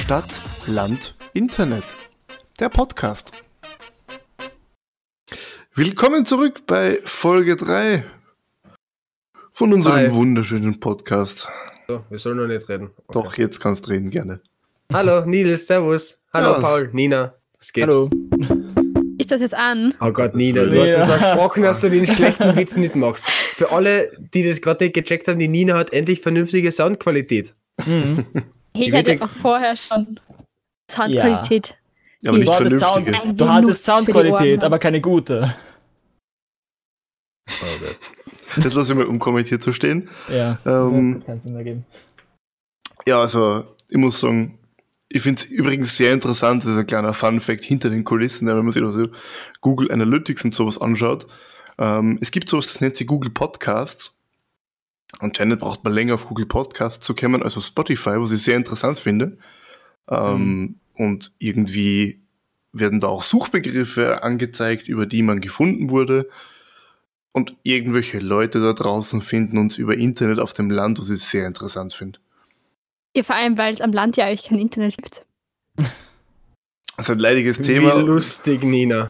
Stadt, Land, Internet. Der Podcast. Willkommen zurück bei Folge 3 von unserem Hi. wunderschönen Podcast. So, wir sollen noch nicht reden. Okay. Doch, jetzt kannst du reden, gerne. Hallo, Nils, servus. Hallo, Servus. Paul, Nina. Was geht? Hallo. Ist das jetzt an? Oh Gott, Das Nina, du hast uns versprochen, dass du den schlechten Witz nicht machst. Für alle, die das gerade nicht gecheckt haben, die Nina hat endlich vernünftige Soundqualität. Mhm. Ich Ich hatte auch vorher schon Soundqualität. Ja, aber nicht Du hattest vernünftige. Sound- Du hattest Soundqualität, Ohren. aber keine gute. Das lasse ich mal unkommentiert so stehen. Ja. Ähm, Kann es nicht mehr geben. Ja, also ich muss sagen, ich finde es übrigens sehr interessant, das ist ein kleiner Fun-Fact hinter den Kulissen, wenn man sich also Google Analytics und sowas anschaut. Ähm, es gibt sowas, das nennt sich Google Podcasts. Anscheinend braucht man länger auf Google Podcasts zu kommen als auf Spotify, was ich sehr interessant finde. Ähm, Und irgendwie werden da auch Suchbegriffe angezeigt, über die man gefunden wurde. Und irgendwelche Leute da draußen finden uns über Internet auf dem Land, was ich sehr interessant finde. Ja, vor allem, weil es am Land ja eigentlich kein Internet gibt. Das ist ein leidiges Wie Thema. lustig, Nina.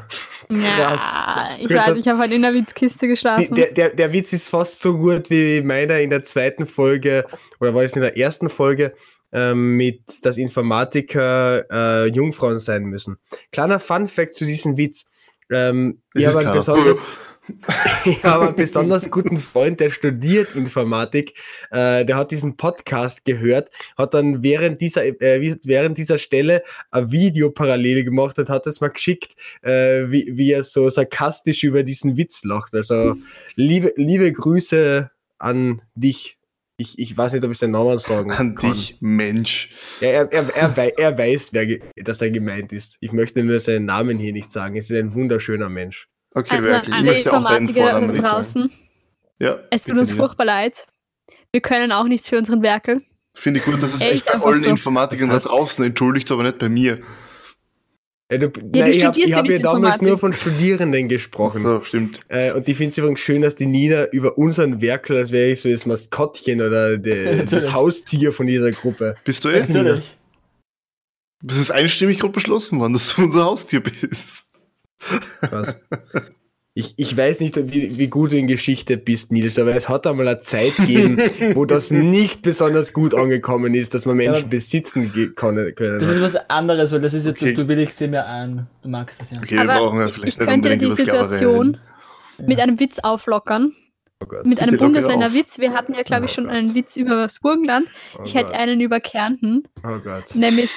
Ja, ich Gut, weiß, ich habe heute in der Witzkiste geschlafen. der, der, der Witz ist fast so gut wie meiner in der zweiten Folge, oder war es in der ersten Folge, ähm, mit, dass Informatiker äh, Jungfrauen sein müssen. Kleiner Fun-Fact zu diesem Witz. Ähm, ich ist habe einen klar. Ich habe einen besonders guten Freund, der studiert Informatik. Äh, der hat diesen Podcast gehört, hat dann während dieser, äh, während dieser Stelle ein Video parallel gemacht und hat es mal geschickt, äh, wie, wie er so sarkastisch über diesen Witz lacht. Also liebe, liebe Grüße an dich. Ich, ich weiß nicht, ob ich seinen Namen sagen An kann. dich, Mensch. Ja, er, er, er, wei- er weiß, wer, dass er gemeint ist. Ich möchte nur seinen Namen hier nicht sagen. Es ist ein wunderschöner Mensch. Okay, also wirklich. Ich alle möchte auch deinen Informatiker Vornamen da draußen, Ja, es tut uns furchtbar leid. Wir können auch nichts für unseren Werkel. Finde ich gut, dass es Ey, echt bei allen so. Informatikern da Das heißt- draußen entschuldigt, aber nicht bei mir. Ja, du, du nein, ich habe ja hab ja damals nur von Studierenden gesprochen. So, stimmt. Äh, und ich finde es übrigens schön, dass die Nina über unseren Werkel, als wäre ich so das Maskottchen oder de, das. Haustier von dieser Gruppe. Bist du eh? Natürlich. Das ist einstimmig gerade beschlossen worden, dass du unser Haustier bist. Was? Ich, ich weiß nicht, wie, wie gut du in Geschichte bist, Nils, aber es hat einmal eine Zeit gegeben, wo das nicht besonders gut angekommen ist, dass man Menschen Ja. besitzen können. Das ist was anderes, weil das ist ja, Okay. du, du willigst dem ja ein. Du magst das ja. Okay, wir Aber brauchen ja ich vielleicht nicht könnte die Situation mit einem Witz auflockern. oh Gott. Mit einem Bundesländerwitz. Wir hatten ja, glaube ich, Oh schon Gott. einen Witz über das Burgenland. Oh Ich hätte einen über Kärnten. Oh Gott. Nämlich,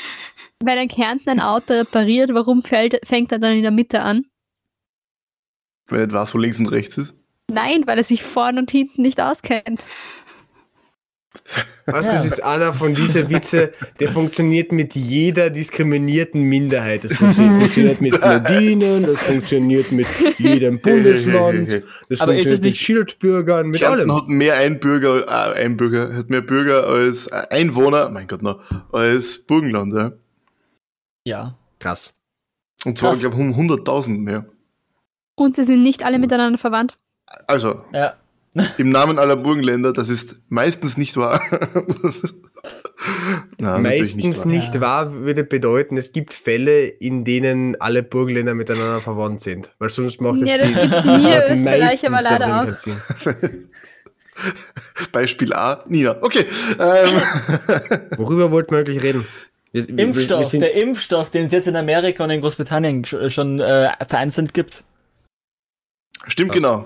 wenn ein Kärnten ein Auto repariert, warum fällt, fängt er dann in der Mitte an? Wenn nicht weiß, wo links und rechts ist. Nein, weil er sich vorn und hinten nicht auskennt. Was, das ist einer von diesen Witze, der funktioniert mit jeder diskriminierten Minderheit. Das funktioniert, mit Blondinen, das funktioniert mit jedem Bundesland, das Aber ist funktioniert es mit nicht- Schildbürgern, mit Kärnten allem. hat mehr Einbürger, äh, Einbürger, hat mehr Bürger als äh, Einwohner, mein Gott, noch, als Burgenland, ja. Ja. Krass. Und zwar, Krass. glaube ich, um 100.000 mehr. Und sie sind nicht alle miteinander verwandt. Also, Ja. im Namen aller Burgenländer, das ist meistens nicht wahr. Ist- Na, Meistens wahr. nicht, Ja. wahr würde bedeuten, es gibt Fälle, in denen alle Burgenländer miteinander verwandt sind. Weil sonst macht es Ja, das Sinn. gibt's in Das mir, macht Österreich, meistens aber leider auch. Beispiel A, Nina. Okay. Ähm, Worüber wollten wir eigentlich reden? Wir, wir- wir Impfstoff, sind- der Impfstoff, den es jetzt in Amerika und in Großbritannien sch- schon äh, vereinzelt gibt. stimmt, Was? genau.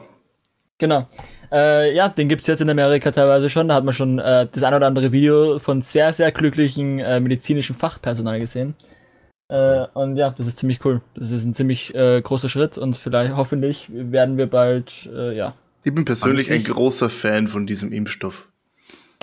Genau. Äh, ja, den gibt's jetzt in Amerika teilweise schon. Da hat man schon äh, das ein oder andere Video von sehr, sehr glücklichen äh, medizinischen Fachpersonal gesehen. Äh, und ja, das ist ziemlich cool. Das ist ein ziemlich äh, großer Schritt und vielleicht, hoffentlich, werden wir bald, äh, ja. Ich bin persönlich ein großer Fan von diesem Impfstoff.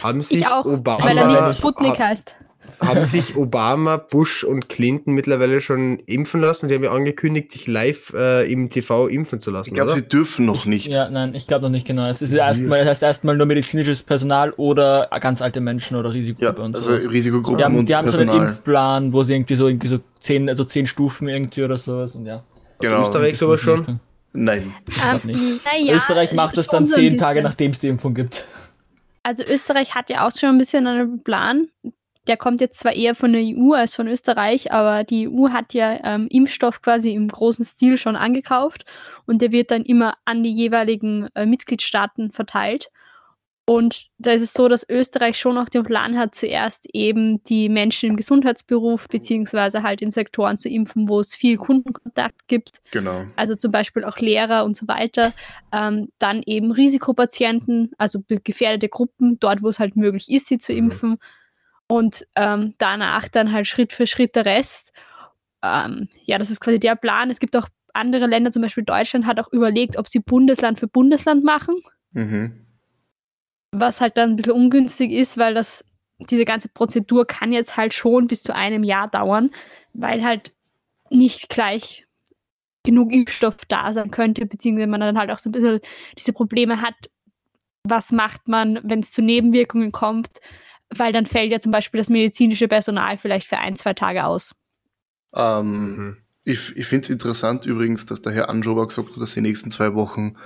haben sich Ich auch, Obama, weil er nicht Sputnik heißt. Haben sich Obama, Bush und Clinton mittlerweile schon impfen lassen. Die haben ja angekündigt, sich live äh, im TV impfen zu lassen, Ich glaube, sie dürfen noch nicht. Ja, nein, ich glaube noch nicht genau. Es ist erstmal, das heißt erstmal nur medizinisches Personal oder ganz alte Menschen oder Ja, Risikogruppe und also so. Risikogruppen Die haben, und die haben so einen Personal. Impfplan, wo sie irgendwie so irgendwie so zehn, also zehn Stufen irgendwie oder sowas und ja. genau. Österreich sowas schon? Nein. glaub nicht. naja, Österreich macht das dann zehn Tage nachdem es die Impfung gibt. Also Österreich hat ja auch schon ein bisschen einen Plan. Der kommt jetzt zwar eher von der EU als von Österreich, aber die EU hat ja ähm, Impfstoff quasi im großen Stil schon angekauft und der wird dann immer an die jeweiligen äh, Mitgliedstaaten verteilt. Und da ist es so, dass Österreich schon auch den Plan hat, zuerst eben die Menschen im Gesundheitsberuf beziehungsweise halt in Sektoren zu impfen, wo es viel Kundenkontakt gibt. Genau. Also zum Beispiel auch Lehrer und so weiter. Ähm, dann eben Risikopatienten, also gefährdete Gruppen, dort, wo es halt möglich ist, sie zu Mhm. Und ähm, danach dann halt Schritt für Schritt der Rest. Ähm, ja, das ist quasi der Plan. Es gibt auch andere Länder, zum Beispiel Deutschland, hat auch überlegt, ob sie Bundesland für Bundesland machen Mhm. was halt dann ein bisschen ungünstig ist, weil das, diese ganze Prozedur kann jetzt halt schon bis zu einem Jahr dauern, weil halt nicht gleich genug Impfstoff da sein könnte, beziehungsweise man dann halt auch so ein bisschen diese Probleme hat, was macht man, wenn es zu Nebenwirkungen kommt, weil dann fällt ja zum Beispiel das medizinische Personal vielleicht für ein, zwei Tage aus. Ähm, Mhm. Ich, ich finde es interessant übrigens, dass der Herr Anschober gesagt hat, dass die nächsten zwei Wochen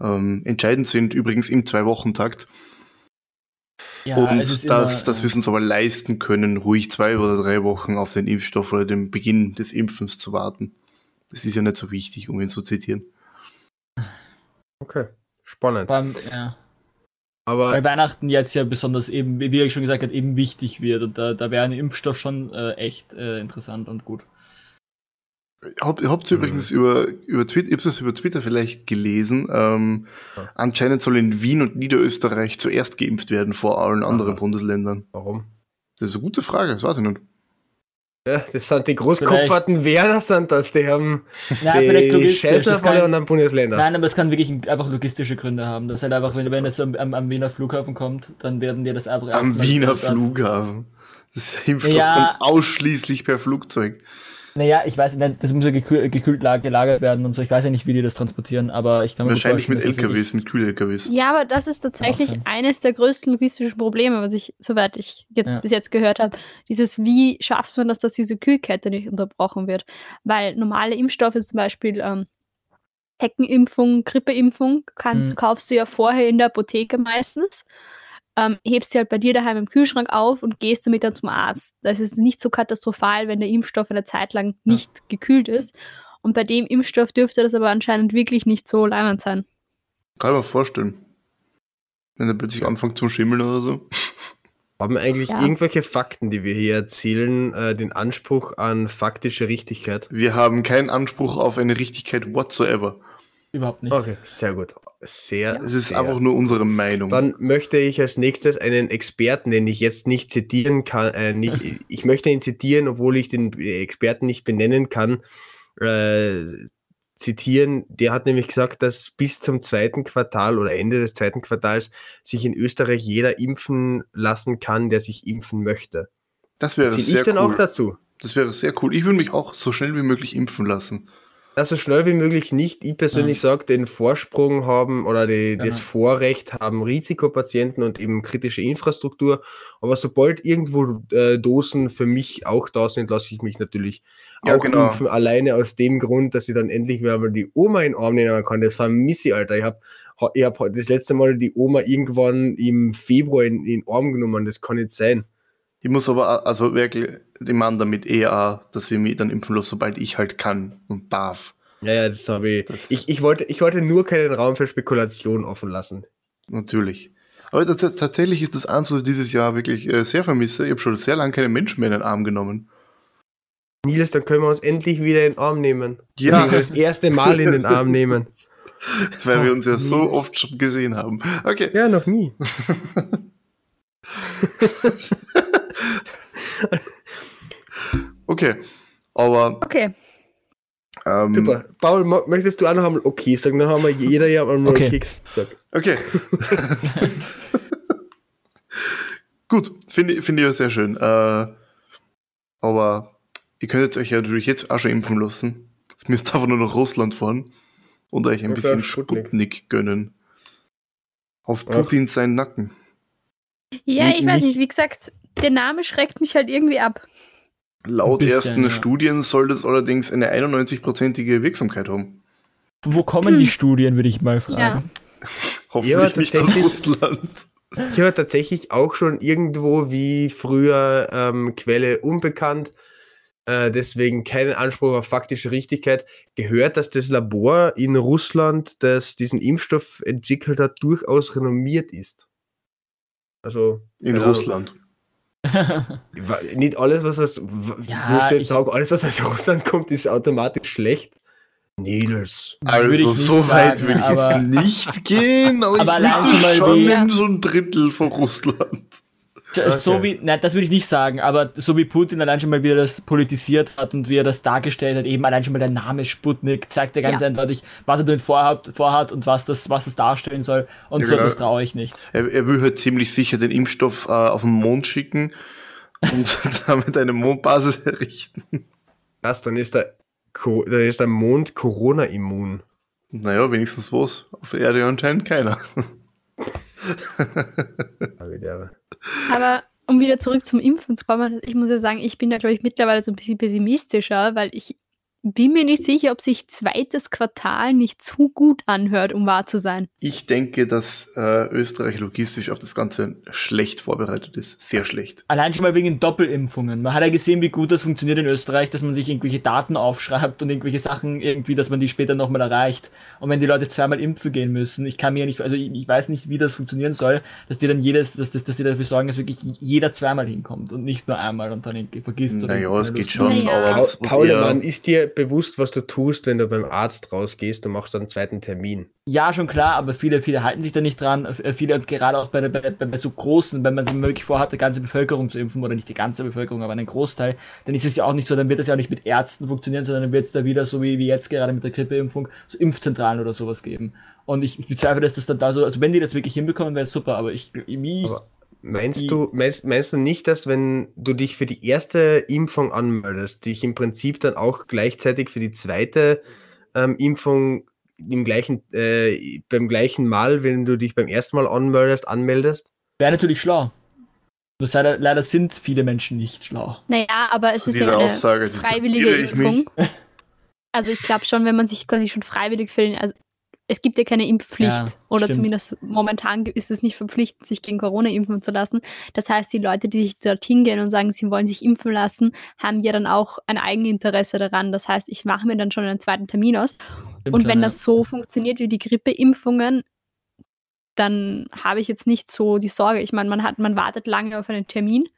ähm, entscheidend sind, übrigens im Zwei-Wochen-Takt. Ja, und es ist dass, immer, dass wir es uns aber leisten können, ruhig zwei oder drei Wochen auf den Impfstoff oder den Beginn des Impfens zu warten. Das ist ja nicht so wichtig, um ihn zu zitieren. Okay, spannend. allem, ja, Aber weil Weihnachten jetzt ja besonders eben, wie ich schon gesagt habe, eben wichtig wird und da, da wäre ein Impfstoff schon äh, echt äh, interessant und gut. Hab, habt ihr Mhm. übrigens über, über Twitter, das über Twitter vielleicht gelesen, ähm, Ja. anscheinend soll in Wien und Niederösterreich zuerst geimpft werden vor allen anderen Aha. Bundesländern. warum? Das ist eine gute Frage, das weiß ich nicht. Ja, das sind die Großkopferten Werner, sind das. Die haben Ja, vielleicht die logistisch. Scheißler Das von den kann, anderen Bundesländern. nein, aber es kann wirklich einfach logistische Gründe haben. Das halt einfach, wenn, wenn es am, am, am Wiener Flughafen kommt, dann werden die das einfach Am Wiener dann- Flughafen. Das Impfstoff Ja. kommt ausschließlich per Flugzeug. Naja, ich weiß nicht, das muss ja gekühlt, gekühlt lag- gelagert werden und so. Ich weiß ja nicht, wie die das transportieren, aber ich kann mir Wahrscheinlich mit LKWs, mit Kühl-LKWs. Ja, aber das ist tatsächlich eines der größten logistischen Probleme, was ich, soweit ich jetzt Ja. bis jetzt gehört habe. Dieses, wie schafft man das, dass diese Kühlkette nicht unterbrochen wird? Weil normale Impfstoffe, zum Beispiel ähm, Zeckenimpfung, Grippeimpfung, kannst, Mhm. kaufst du ja vorher in der Apotheke meistens. Ähm, hebst sie halt bei dir daheim im Kühlschrank auf und gehst damit dann zum Arzt. Das ist nicht so katastrophal, wenn der Impfstoff eine Zeit lang nicht gekühlt ist. Und bei dem Impfstoff dürfte das aber anscheinend wirklich nicht so leimend sein. Kann ich mir vorstellen. Wenn er plötzlich anfängt zum Schimmeln oder so. Haben eigentlich Ja. irgendwelche Fakten, die wir hier erzählen, äh, den Anspruch an faktische Richtigkeit? Wir haben keinen Anspruch auf eine Richtigkeit whatsoever. Überhaupt nicht. Okay, sehr gut. Sehr, Es ist sehr. einfach nur unsere Meinung. Dann möchte ich als nächstes einen Experten, den ich jetzt nicht zitieren kann, äh, nicht, ich möchte ihn zitieren, obwohl ich den Experten nicht benennen kann, äh, zitieren. Der hat nämlich gesagt, dass bis zum zweiten Quartal oder Ende des zweiten Quartals sich in Österreich jeder impfen lassen kann, der sich impfen möchte. das wäre Zähle sehr ich dann cool. auch dazu? Das wäre sehr cool. Ich würde mich auch so schnell wie möglich impfen lassen. Das so schnell wie möglich nicht. Ich persönlich sage, den Vorsprung haben oder die, Ja. das Vorrecht haben Risikopatienten und eben kritische Infrastruktur. Aber sobald irgendwo äh, Dosen für mich auch da sind, lasse ich mich natürlich Ja, auch genau. impfen. Alleine aus dem Grund, dass ich dann endlich wieder mal die Oma in den Arm nehmen kann. Das vermisse ich, Alter. Ich habe ich hab das letzte Mal die Oma irgendwann im Februar in, in den Arm genommen. Das kann nicht sein. Ich muss aber also wirklich den Mann damit eher, auch, dass ich mich dann impfen lasse, sobald ich halt kann und darf. Ja, ja, das habe ich. Das- ich. Ich wollte, ich wollte nur keinen Raum für Spekulation offen lassen. Natürlich. Aber das, tatsächlich ist das eins, was ich dieses Jahr wirklich äh, sehr vermisse. Ich habe schon sehr lange keine Menschen mehr in den Arm genommen. Nils, dann können wir uns endlich wieder in den Arm nehmen. Ja. Das erste Mal in den Arm nehmen. Weil wir uns ja so Nils. oft schon gesehen haben. Okay. Ja, noch nie. Okay. Aber Okay. ähm, Super. Paul, möchtest du auch noch einmal okay sagen? Dann haben wir jeder ja einmal Okay. okay gesagt. Okay. Gut, finde ich- finde ich ja sehr schön. Äh, aber ihr könntet euch ja natürlich jetzt auch schon impfen lassen. Jetzt müsst ihr einfach nur nach Russland fahren und euch ein bisschen Sputnik. Sputnik gönnen. Auf Ach. Putin seinen Nacken. Ja, ich weiß nicht, wie gesagt, der Name schreckt mich halt irgendwie ab. Laut bisschen, ersten ja. Studien soll das allerdings eine 91-prozentige Wirksamkeit haben. Wo kommen die Studien, würde ich mal fragen. Ja. Hoffentlich nicht aus tatsächlich- Russland. Ich habe tatsächlich auch schon irgendwo wie früher ähm, Quelle unbekannt, äh, deswegen keinen Anspruch auf faktische Richtigkeit, gehört, dass das Labor in Russland, das diesen Impfstoff entwickelt hat, durchaus renommiert ist. Also In. Russland. Nicht alles, was aus, Ja, jetzt ich- sagen, alles, was aus Russland kommt, ist automatisch schlecht? Nils. Würde ich Also so weit sagen, würde ich jetzt nicht gehen, aber, Aber ich würde schon in so ein Drittel von Russland. So Okay. wie, nein, das würde ich nicht sagen, aber so wie Putin allein schon mal wieder das politisiert hat und wie er das dargestellt hat, eben allein schon mal der Name Sputnik zeigt ja ganz Ja. eindeutig, was er damit vorhat, vorhat und was das, was das darstellen soll. Und Ja, so, genau. das traue ich nicht. Er, er will halt ziemlich sicher den Impfstoff äh, auf den Mond schicken und damit eine Mondbasis errichten. Was, dann ist der, Co dann ist der Mond Corona-immun. Naja, wenigstens was. Auf der Erde anscheinend keiner. Aber um wieder zurück zum Impfen zu kommen, ich muss ja sagen, ich bin da, glaube ich, mittlerweile so ein bisschen pessimistischer, weil ich bin mir nicht sicher, ob sich zweites Quartal nicht zu gut anhört, um wahr zu sein. Ich denke, dass äh, Österreich logistisch auf das Ganze schlecht vorbereitet ist. Sehr schlecht. Allein schon mal wegen den Doppelimpfungen. Man hat ja gesehen, wie gut das funktioniert in Österreich, dass man sich irgendwelche Daten aufschreibt und irgendwelche Sachen irgendwie, dass man die später nochmal erreicht. Und wenn die Leute zweimal impfen gehen müssen, ich kann mir ja nicht, also ich, ich weiß nicht, wie das funktionieren soll, dass die dann jedes, dass, dass, dass die dafür sorgen, dass wirklich jeder zweimal hinkommt und nicht nur einmal und dann irgendwie vergisst. Naja, es geht schon, Naja. aber Paul, was, was Paul eher- Mann, ist dir bewusst, was du tust, wenn du beim Arzt rausgehst und machst dann einen zweiten Termin? Ja, schon klar, aber viele, viele halten sich da nicht dran. Äh, Viele, und gerade auch bei, bei, bei, so großen, wenn man sich wirklich vorhat, die ganze Bevölkerung zu impfen, oder nicht die ganze Bevölkerung, aber einen Großteil, dann ist es ja auch nicht so, dann wird es ja auch nicht mit Ärzten funktionieren, sondern dann wird es da wieder, so wie, wie jetzt gerade mit der Grippeimpfung, so Impfzentralen oder sowas geben. Und ich, ich bezweifle, dass das dann da so, also wenn die das wirklich hinbekommen, wäre es super, aber ich, wie ich, Aber Meinst du, meinst, meinst du nicht, dass wenn du dich für die erste Impfung anmeldest, dich im Prinzip dann auch gleichzeitig für die zweite ähm, Impfung im gleichen, äh, beim gleichen Mal, wenn du dich beim ersten Mal anmeldest, anmeldest? wäre natürlich schlau. Nur leider, leider sind viele Menschen nicht schlau. Naja, aber es Zu ist ja dieser eine Aussage freiwillige. Impfung. Also ich glaube schon, wenn man sich quasi schon freiwillig für den, also es gibt ja keine Impfpflicht Ja, oder stimmt. zumindest momentan ist es nicht verpflichtend, sich gegen Corona impfen zu lassen. Das heißt, die Leute, die sich dorthin gehen und sagen, sie wollen sich impfen lassen, haben ja dann auch ein Eigeninteresse daran. Das heißt, ich mache mir dann schon einen zweiten Termin aus. Stimmt Und wenn ja. das so funktioniert wie die Grippeimpfungen, dann habe ich jetzt nicht so die Sorge. Ich meine, man hat, man wartet lange auf einen Termin,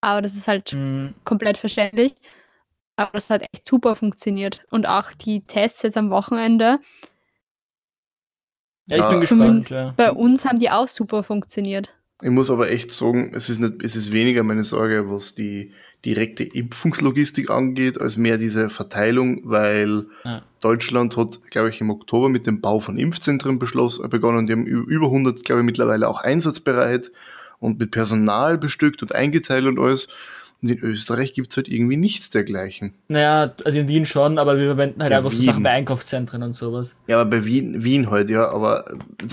aber das ist halt Mhm. komplett verständlich. Aber das hat echt super funktioniert. Und auch die Tests jetzt am Wochenende, Ja, ich Ja, bin gespannt. zumindest Ja. bei uns haben die auch super funktioniert. Ich muss aber echt sagen, es ist, nicht, es ist weniger meine Sorge, was die direkte Impfungslogistik angeht, als mehr diese Verteilung, weil Ja. Deutschland hat, glaube ich, im Oktober mit dem Bau von Impfzentren beschlossen, begonnen. Die haben über 100, glaube ich, mittlerweile auch einsatzbereit und mit Personal bestückt und eingeteilt und alles. Und in Österreich gibt's halt irgendwie nichts dergleichen. Naja, also in Wien schon, aber wir verwenden halt Ja, einfach so Wien. Sachen bei Einkaufszentren und sowas. Ja, aber bei Wien, Wien halt, ja, aber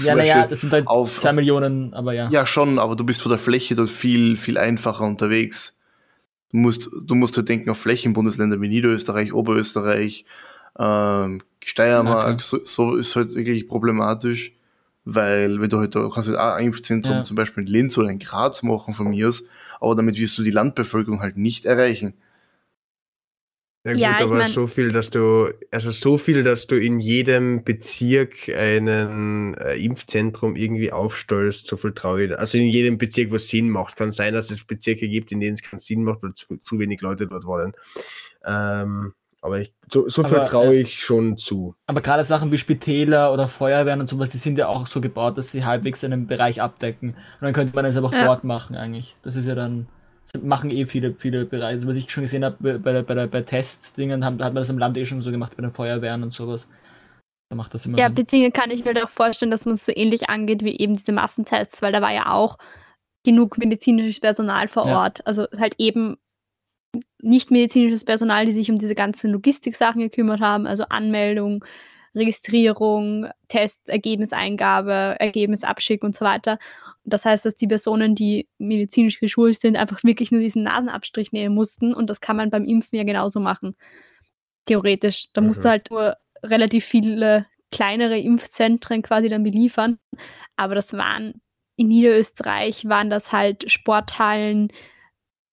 Ja, naja, das sind halt auf- zwei Millionen, aber ja. Ja, schon, aber du bist von der Fläche dort viel, viel einfacher unterwegs. Du musst, du musst halt denken auf Flächenbundesländer wie Niederösterreich, Oberösterreich, ähm, Steiermark, Okay. so, so ist halt wirklich problematisch, weil wenn du halt, da kannst du halt auch ein Impfzentrum Ja. zum Beispiel in Linz oder in Graz machen von mir aus, aber damit wirst du die Landbevölkerung halt nicht erreichen. Ja, gut, Ja, aber mein- so viel, dass du, also so viel, dass du in jedem Bezirk einen äh, Impfzentrum irgendwie aufstellst, so viel traue ich. Also in jedem Bezirk, wo es Sinn macht. Kann sein, dass es Bezirke gibt, in denen es keinen Sinn macht, weil zu, zu wenig Leute dort wohnen. Ähm, aber ich, so, so viel traue ich schon zu. Aber gerade Sachen wie Spitäler oder Feuerwehren und sowas, die sind ja auch so gebaut, dass sie halbwegs einen Bereich abdecken. Und dann könnte man das aber auch Ja. dort machen eigentlich. Das ist ja dann, das machen eh viele, viele Bereiche. Also, was ich schon gesehen habe bei, bei, der- bei, der- bei Testdingen, haben, hat man das im Land eh schon so gemacht, bei den Feuerwehren und sowas. Da macht das immer Ja, Sinn. beziehungsweise kann ich mir auch vorstellen, dass man es so ähnlich angeht wie eben diese Massentests, weil da war ja auch genug medizinisches Personal vor Ja. Ort. Also halt eben nicht medizinisches Personal, die sich um diese ganzen Logistiksachen gekümmert haben, also Anmeldung, Registrierung, Test, Ergebniseingabe, Ergebnisabschick und so weiter. Das heißt, dass die Personen, die medizinisch geschult sind, einfach wirklich nur diesen Nasenabstrich nehmen mussten und das kann man beim Impfen ja genauso machen. Theoretisch. Da musst du Mhm. halt nur relativ viele kleinere Impfzentren quasi dann beliefern. Aber das waren in Niederösterreich waren das halt Sporthallen,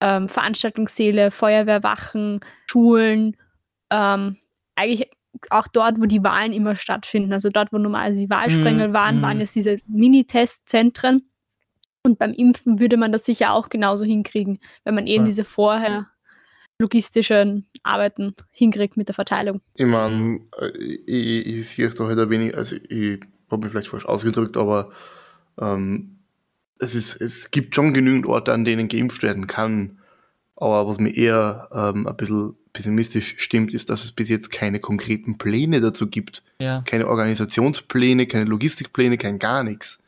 ähm, Veranstaltungssäle, Feuerwehrwachen, Schulen, ähm, eigentlich auch dort, wo die Wahlen immer stattfinden. Also dort, wo normalerweise die Wahlsprengel Mm, waren, mm. waren jetzt diese Mini-Testzentren. Und beim Impfen würde man das sicher auch genauso hinkriegen, wenn man eben Ja. diese vorher logistischen Arbeiten hinkriegt mit der Verteilung. Ich meine, ich, ich, ich sehe da halt ein wenig, also ich habe mich vielleicht falsch ausgedrückt, aber ähm, es, ist, es gibt schon genügend Orte, an denen geimpft werden kann. Aber was mir eher ähm, ein bisschen pessimistisch stimmt, ist, dass es bis jetzt keine konkreten Pläne dazu gibt. Ja. Keine Organisationspläne, keine Logistikpläne, kein gar nichts.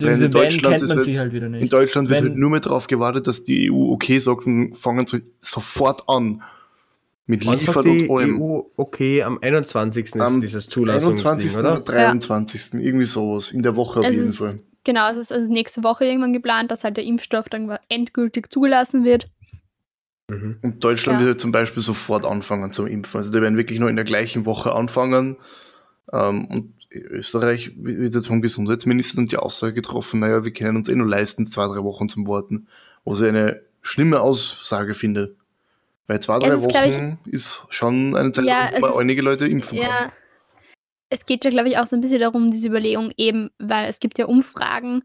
Diese in Deutschland kennt ist man halt- sich halt wieder nicht. In Deutschland wird halt nur mehr darauf gewartet, dass die EU okay sagt und fangen so sofort an. Mit Wann sagt Liefern die und allem. EU, okay, am 21. ist Am dieses Zulassungsding, 21. oder? oder 23. Irgendwie sowas. In der Woche auf Es jeden ist- Fall. Genau, es ist also nächste Woche irgendwann geplant, dass halt der Impfstoff dann endgültig zugelassen wird. Mhm. Und Deutschland Ja. wird halt zum Beispiel sofort anfangen zum Impfen. Also die werden wirklich nur in der gleichen Woche anfangen. Ähm, und Österreich wird jetzt vom Gesundheitsminister die Aussage getroffen, naja, wir können uns eh nur leisten, zwei, drei Wochen zum Warten. Was ich eine schlimme Aussage finde. Weil zwei, Ja, drei ist, glaub ich- Wochen ist schon eine Zeit, Ja, wo einige Leute impfen kann. Ja. Es geht ja, glaube ich, auch so ein bisschen darum, diese Überlegung eben, weil es gibt ja Umfragen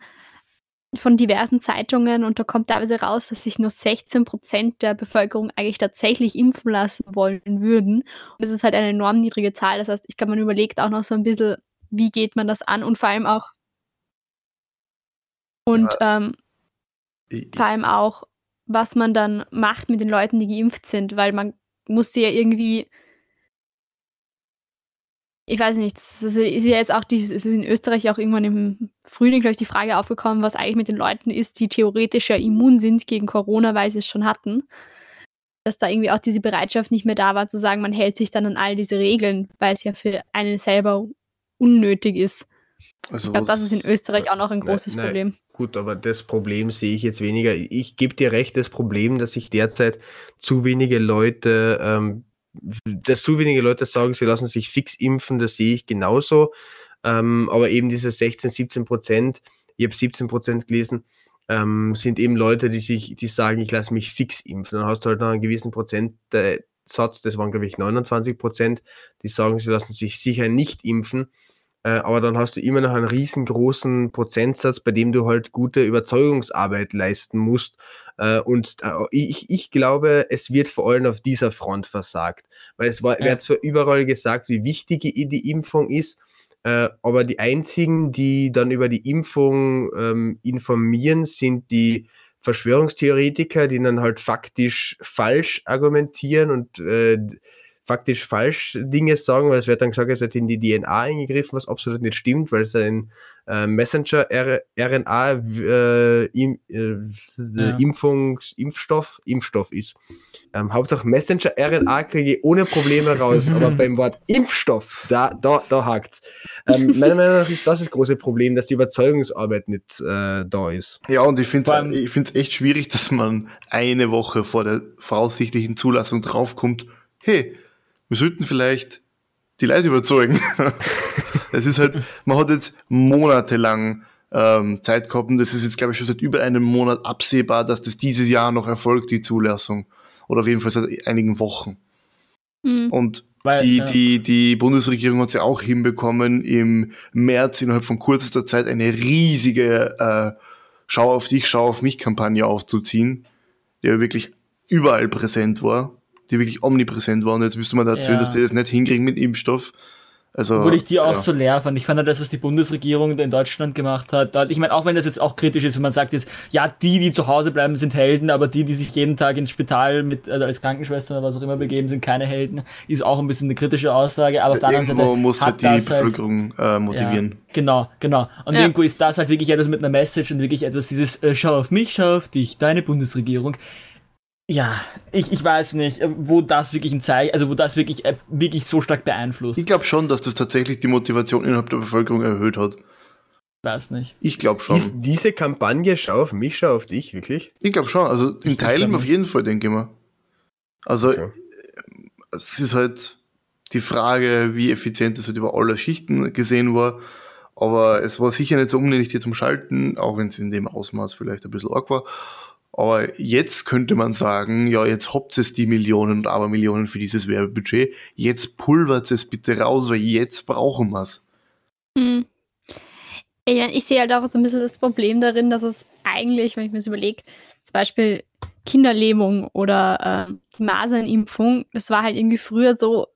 von diversen Zeitungen und da kommt teilweise raus, dass sich nur 16 Prozent der Bevölkerung eigentlich tatsächlich impfen lassen wollen würden. Und das ist halt eine enorm niedrige Zahl. Das heißt, ich glaube, man überlegt auch noch so ein bisschen, wie geht man das an und vor allem auch und ähm, Ich, vor allem auch, was man dann macht mit den Leuten, die geimpft sind, weil man musste ja irgendwie, ich weiß nicht, das ist ja jetzt auch die, es ist in Österreich auch irgendwann im Frühling, glaube ich, die Frage aufgekommen, was eigentlich mit den Leuten ist, die theoretisch ja immun sind gegen Corona, weil sie es schon hatten. Dass da irgendwie auch diese Bereitschaft nicht mehr da war, zu sagen, man hält sich dann an all diese Regeln, weil es ja für einen selber unnötig ist. also Ich glaube, das ist in Österreich auch noch ein Nein, großes nein. Problem. Gut, aber das Problem sehe ich jetzt weniger. Ich gebe dir recht, das Problem, dass sich derzeit zu wenige Leute, ähm, dass zu wenige Leute sagen, sie lassen sich fix impfen, das sehe ich genauso. Ähm, aber eben diese 16, 17 Prozent, ich habe 17 Prozent gelesen, ähm, sind eben Leute, die sich, die sagen, ich lasse mich fix impfen. Dann hast du halt noch einen gewissen Prozentsatz, das waren glaube ich 29 Prozent, die sagen, sie lassen sich sicher nicht impfen. Äh, aber dann hast du immer noch einen riesengroßen Prozentsatz, bei dem du halt gute Überzeugungsarbeit leisten musst. Äh, und äh, ich, ich glaube, es wird vor allem auf dieser Front versagt. Weil es war, Ja. wird zwar überall gesagt, wie wichtig die Impfung ist, aber die einzigen, die dann über die Impfung ähm, informieren, sind die Verschwörungstheoretiker, die dann halt faktisch falsch argumentieren und faktisch falsch Dinge sagen, weil es wird dann gesagt, es wird in die DNA eingegriffen, was absolut nicht stimmt, weil es ein äh, Messenger-RNA äh, im, äh, Impfstoff, ist. Ähm, Hauptsache Messenger-RNA kriege ich ohne Probleme raus, aber beim Wort Impfstoff, da, da, da hakt's. Ähm, meiner Meinung nach ist das das große Problem, dass die Überzeugungsarbeit nicht äh, da ist. Ja, und ich finde es echt schwierig, dass man eine Woche vor der voraussichtlichen Zulassung draufkommt, hey, wir sollten vielleicht die Leute überzeugen. Es ist halt, man hat jetzt monatelang ähm, Zeit gehabt und das ist jetzt, glaube ich, schon seit über einem Monat absehbar, dass das dieses Jahr noch erfolgt, die Zulassung. Oder auf jeden Fall seit einigen Wochen. Mhm. Und Weil, die, ja. die, die Bundesregierung hat es ja auch hinbekommen, im März innerhalb von kürzester Zeit eine riesige äh, Schau auf dich, Schau auf mich Kampagne aufzuziehen, die ja wirklich überall präsent war, die wirklich omnipräsent war. Und jetzt müsste man da erzählen, Ja. dass die das nicht hinkriegen mit Impfstoff. Also, Obwohl ich die auch ja. so leer fand. Ich fand halt das, was die Bundesregierung in Deutschland gemacht hat, ich meine, auch wenn das jetzt auch kritisch ist, wenn man sagt jetzt, ja, die, die zu Hause bleiben, sind Helden, aber die, die sich jeden Tag ins Spital mit, also als Krankenschwestern oder was auch immer begeben, sind keine Helden, ist auch ein bisschen eine kritische Aussage, aber auf der anderen Irgendwo Seite muss hat halt die halt, Bevölkerung äh, motivieren. Ja, genau, genau. Und Ja. irgendwo ist das halt wirklich etwas mit einer Message und wirklich etwas dieses, äh, schau auf mich, schau auf dich, deine Bundesregierung. Ja, ich, ich weiß nicht, äh, wo das wirklich ein Zeichen, also wo das wirklich, äh, wirklich so stark beeinflusst. Ich glaube schon, dass das tatsächlich die Motivation innerhalb der Bevölkerung erhöht hat. weiß nicht. Ich glaube schon. Dies, diese Kampagne, schau auf mich, schau auf dich, wirklich? Ich glaube schon. Also in Ich Teilen auf jeden Fall, denke ich mal. Also Okay. es ist halt die Frage, wie effizient das halt über alle Schichten gesehen war. Aber es war sicher nicht so umständlich hier zum Schalten, auch wenn es in dem Ausmaß vielleicht ein bisschen arg war. Aber jetzt könnte man sagen, ja, jetzt habt es die Millionen und Abermillionen für dieses Werbebudget. Jetzt pulvert es bitte raus, weil jetzt brauchen wir es. Hm. Ich, mein, ich sehe halt auch so ein bisschen das Problem darin, dass es eigentlich, wenn ich mir das überlege, zum Beispiel Kinderlähmung oder äh, die Masernimpfung, das war halt irgendwie früher so,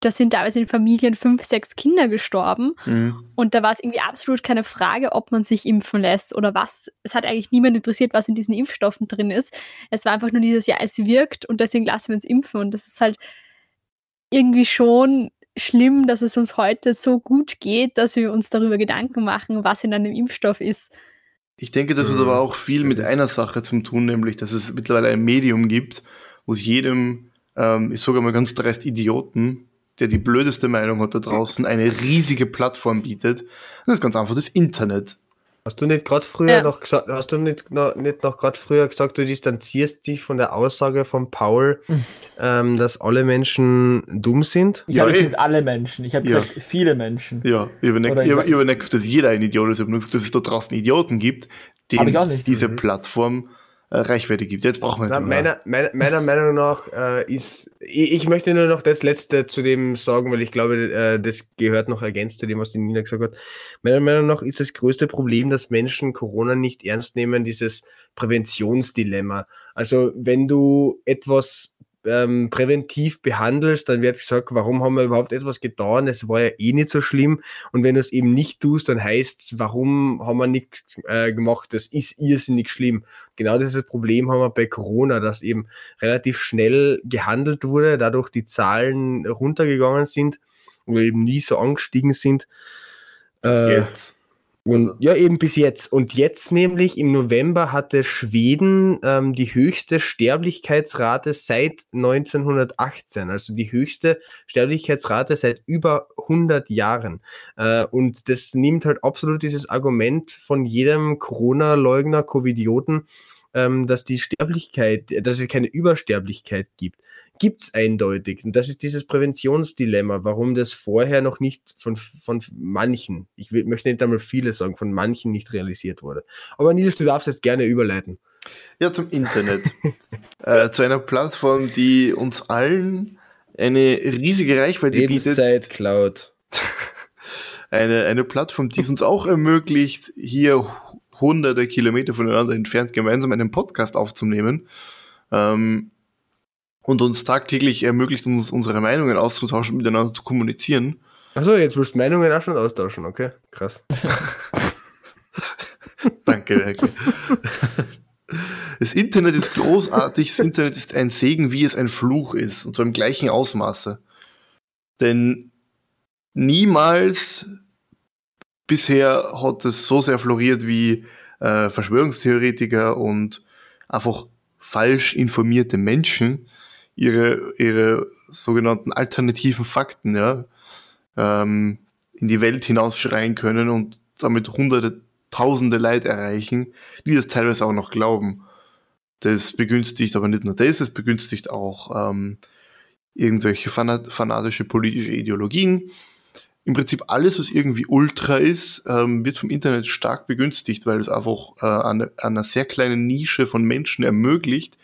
da sind teilweise in Familien fünf, sechs Kinder gestorben. Mhm. Und da war es irgendwie absolut keine Frage, ob man sich impfen lässt oder was. Es hat eigentlich niemand interessiert, was in diesen Impfstoffen drin ist. Es war einfach nur dieses, ja, es wirkt und deswegen lassen wir uns impfen. Und das ist halt irgendwie schon schlimm, dass es uns heute so gut geht, dass wir uns darüber Gedanken machen, was in einem Impfstoff ist. Ich denke, das hat Mhm. aber auch viel mit einer Sache zu tun, nämlich, dass es mittlerweile ein Medium gibt, wo es jedem, ähm, ich sage mal ganz dreist Idioten, der die blödeste Meinung hat da draußen, eine riesige Plattform bietet. Und das ist ganz einfach das Internet. Hast du nicht gerade früher Ja. noch gesagt, hast du nicht, noch, nicht noch gerade früher gesagt, du distanzierst dich von der Aussage von Paul, ähm, dass alle Menschen dumm sind? Ich Ja, habe eh. nicht alle Menschen. Ich habe Ja. gesagt, viele Menschen. Ja, ich habe nicht, Oder ich ich hab- mein- ich hab nicht gesagt, dass jeder ein Idiot ist, ich habe nur gesagt, dass es da draußen Idioten gibt, denen diese Mhm. Plattform äh, Reichweite gibt. Jetzt brauchen wir Na, mal. meiner, meiner, meiner Meinung nach äh, ist, ich, ich möchte nur noch das Letzte zu dem sagen, weil ich glaube, äh, das gehört noch ergänzt zu dem, was die Nina gesagt hat. Meiner Meinung nach ist das größte Problem, dass Menschen Corona nicht ernst nehmen, dieses Präventionsdilemma. Also wenn du etwas ähm, präventiv behandelst, dann wird gesagt, warum haben wir überhaupt etwas getan? Es war ja eh nicht so schlimm. Und wenn du es eben nicht tust, dann heißt es, warum haben wir nichts äh, gemacht? Das ist irrsinnig schlimm genau dieses Problem haben wir bei Corona, dass eben relativ schnell gehandelt wurde, dadurch die Zahlen runtergegangen sind oder eben nie so angestiegen sind. Äh, Jetzt. Und ja, eben bis jetzt. Und jetzt nämlich im November hatte Schweden ähm, die höchste Sterblichkeitsrate seit 1918, also die höchste Sterblichkeitsrate seit über 100 Jahren. Äh, und das nimmt halt absolut dieses Argument von jedem Corona-Leugner, Covidioten, ähm, dass die Sterblichkeit, dass es keine Übersterblichkeit gibt. Gibt's eindeutig. Und das ist dieses Präventionsdilemma, warum das vorher noch nicht von, von manchen, ich will, möchte nicht einmal viele sagen, von manchen nicht realisiert wurde. Aber Nils, du darfst jetzt gerne überleiten. Ja, zum Internet. äh, zu einer Plattform, die uns allen eine riesige Reichweite bietet. Lebenszeit Cloud. Eine, eine Plattform, die es uns auch ermöglicht, hier hunderte Kilometer voneinander entfernt gemeinsam einen Podcast aufzunehmen. Ähm, und uns tagtäglich ermöglicht, uns unsere Meinungen auszutauschen, miteinander zu kommunizieren. Achso, jetzt willst du Meinungen auch schon austauschen, okay? Krass. Danke, Werke. Das Internet ist großartig, das Internet ist ein Segen, wie es ein Fluch ist, und zwar im gleichen Ausmaße. Denn niemals bisher hat es so sehr floriert wie äh, Verschwörungstheoretiker und einfach falsch informierte Menschen ihre, ihre sogenannten alternativen Fakten ja, ähm, in die Welt hinausschreien können und damit hunderte, tausende Leid erreichen, die das teilweise auch noch glauben. Das begünstigt aber nicht nur das, es begünstigt auch ähm, irgendwelche fanat fanatische politische Ideologien. Im Prinzip alles, was irgendwie ultra ist, ähm, wird vom Internet stark begünstigt, weil es einfach äh, an, an einer sehr kleinen Nische von Menschen ermöglicht,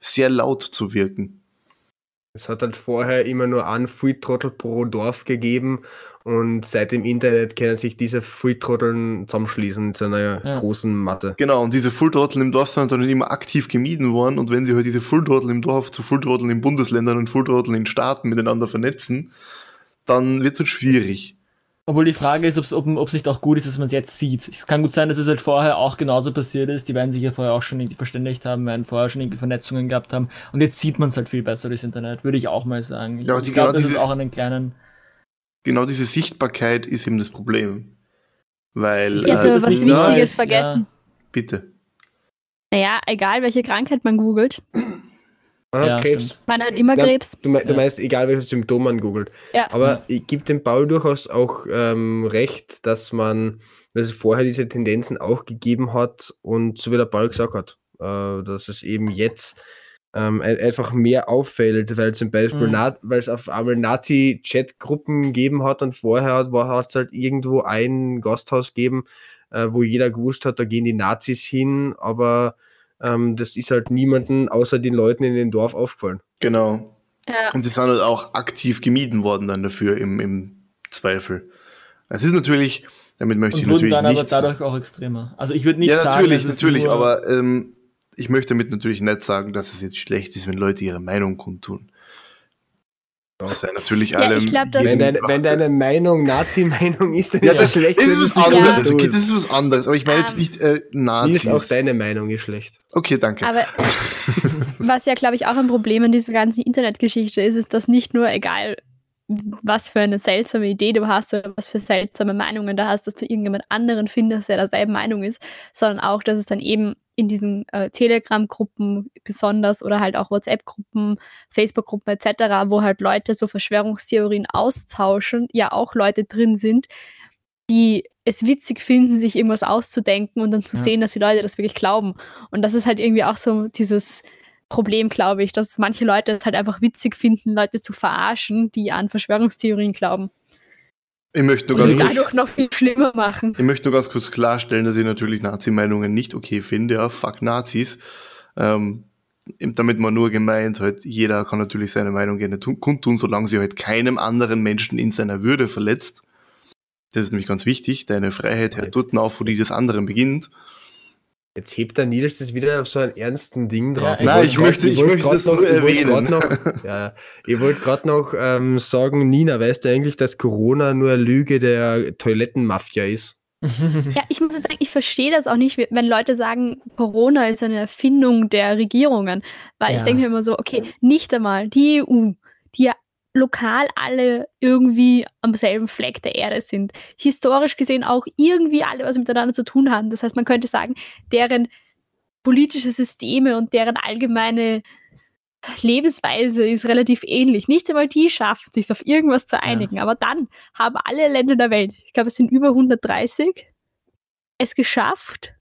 sehr laut zu wirken. Es hat halt vorher immer nur einen Fulltrottel pro Dorf gegeben und seit dem Internet können sich diese Fulltrotteln zusammenschließen zu einer Ja. großen Matte. Genau, und diese Fulltrottel im Dorf sind dann immer aktiv gemieden worden und wenn sie halt diese Fulltrottel im Dorf zu Fulltrotteln in Bundesländern und Fulltrotteln in Staaten miteinander vernetzen, dann wird es halt schwierig. Obwohl die Frage ist, ob's, ob es nicht auch gut ist, dass man es jetzt sieht. Es kann gut sein, dass es halt vorher auch genauso passiert ist. Die werden sich ja vorher auch schon irgendwie verständigt haben, werden vorher schon irgendwie Vernetzungen gehabt haben. Und jetzt sieht man es halt viel besser durchs Internet, würde ich auch mal sagen. Ich, Ja, aber ich glaube, genau das ist auch einen kleinen. Genau diese Sichtbarkeit ist eben das Problem. Weil, Ich Ja, habe äh, das was Wichtiges nice, vergessen. bitte. Naja, egal welche Krankheit man googelt, Man hat Ja, Krebs. stimmt. man hat immer Ja, Krebs. Du, me du Ja. meinst, egal welches Symptom man googelt. Ja. Aber ich gebe dem Paul durchaus auch ähm, recht, dass man, dass es vorher diese Tendenzen auch gegeben hat und so wie der Paul gesagt hat, äh, dass es eben jetzt ähm, ein- einfach mehr auffällt, weil zum Beispiel, Mhm. Weil es auf einmal Nazi-Chat-Gruppen gegeben hat und vorher hat es halt irgendwo ein Gasthaus gegeben, äh, wo jeder gewusst hat, da gehen die Nazis hin, aber ähm, das ist halt niemanden außer den Leuten in dem Dorf aufgefallen. Genau. Ja. Und sie sind halt auch aktiv gemieden worden dann dafür im, im Zweifel. Es ist natürlich, damit möchte Und ich wurden natürlich dann aber nicht dadurch auch extremer. Also ich würde nicht ja, sagen, natürlich, natürlich, nur, aber ähm, ich möchte damit natürlich nicht sagen, dass es jetzt schlecht ist, wenn Leute ihre Meinung kundtun. Das sei natürlich Ja, allem. ich glaub, Wenn, deine, wenn deine Meinung Nazi-Meinung ist, dann ja, ist das, schlecht. das ist was sie Ja. anderes. tust. Okay, das ist was anderes. Aber ich meine jetzt Ähm, nicht äh, Nazis. Nils, auch deine Meinung ist schlecht. Okay, danke. Aber was ja, glaube ich, auch ein Problem an dieser ganzen Internetgeschichte ist, ist, dass nicht nur egal, was für eine seltsame Idee du hast oder was für seltsame Meinungen du hast, dass du irgendjemand anderen findest, der derselben Meinung ist, sondern auch, dass es dann eben in diesen äh, Telegram-Gruppen besonders oder halt auch WhatsApp-Gruppen, Facebook-Gruppen etc., wo halt Leute so Verschwörungstheorien austauschen, ja auch Leute drin sind, die es witzig finden, sich irgendwas auszudenken und dann zu Ja. sehen, dass die Leute das wirklich glauben. Und das ist halt irgendwie auch so dieses Problem, glaube ich, dass manche Leute es halt einfach witzig finden, Leute zu verarschen, die an Verschwörungstheorien glauben. ich möchte nur ganz kurz, dadurch noch viel schlimmer machen. ich möchte nur ganz kurz klarstellen, dass ich natürlich Nazi-Meinungen nicht okay finde. Ja, fuck Nazis. Ähm, damit man nur gemeint, halt, jeder kann natürlich seine Meinung gerne tun, kundtun, solange sie halt keinem anderen Menschen in seiner Würde verletzt. Das ist nämlich ganz wichtig. Deine Freiheit hört dort auf, wo die des anderen beginnt. Jetzt hebt der Nils das wieder auf so einen ernsten Ding drauf. Ja, Nein, ich grad- möchte- ich wollte möchte das nur ich wollte erwähnen. grad Noch, ja, ich wollte gerade noch ähm, sagen, Nina, weißt du eigentlich, dass Corona nur eine Lüge der Toilettenmafia ist? Ja, ich muss jetzt sagen, ich verstehe das auch nicht, wenn Leute sagen, Corona ist eine Erfindung der Regierungen. Weil ich Ja. denke mir immer so, okay, nicht einmal die EU, die ja lokal alle irgendwie am selben Fleck der Erde sind, historisch gesehen auch irgendwie alle was miteinander zu tun haben. Das heißt, man könnte sagen, deren politische Systeme und deren allgemeine Lebensweise ist relativ ähnlich. Nicht einmal die schaffen sich auf irgendwas zu einigen. Aber dann haben alle Länder der Welt, ich glaube, es sind über 130, es geschafft,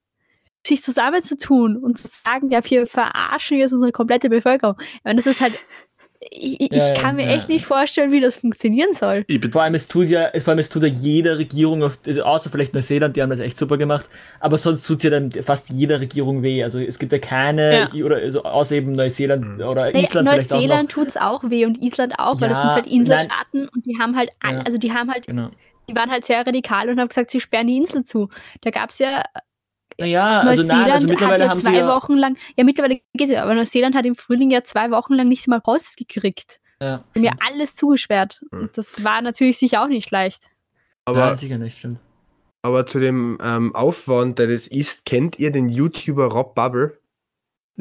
sich zusammenzutun und zu sagen, ja, wir verarschen jetzt unsere komplette Bevölkerung. Und das ist halt, ich, ich Ja, ja, kann mir ja. echt nicht vorstellen, wie das funktionieren soll. Vor allem, es tut ja, vor allem, es tut ja jede Regierung, auf, also außer vielleicht Neuseeland, die haben das echt super gemacht, aber sonst tut's ja dann fast jeder Regierung weh. Also es gibt ja keine, oder also außer eben Neuseeland Mhm. oder Naja, Island vielleicht auch noch. Neuseeland tut's auch weh und Island auch, weil das Ja, sind halt Inselstaaten und die haben halt, all, Ja. also die haben halt, Genau. die waren halt sehr radikal und haben gesagt, sie sperren die Insel zu. Da gab's ja Naja, also Neuseeland nein, also hat mittlerweile ja haben zwei sie ja, Wochen lang, ja mittlerweile geht's ja, aber Neuseeland hat im Frühling ja zwei Wochen lang nicht mal Post gekriegt. ja, haben ja alles zugesperrt. Hm. Und das war natürlich sicher auch nicht leicht. Aber, Nein, sicher nicht, stimmt. aber zu dem ähm, Aufwand, der das ist, kennt ihr den YouTuber Rob Bubble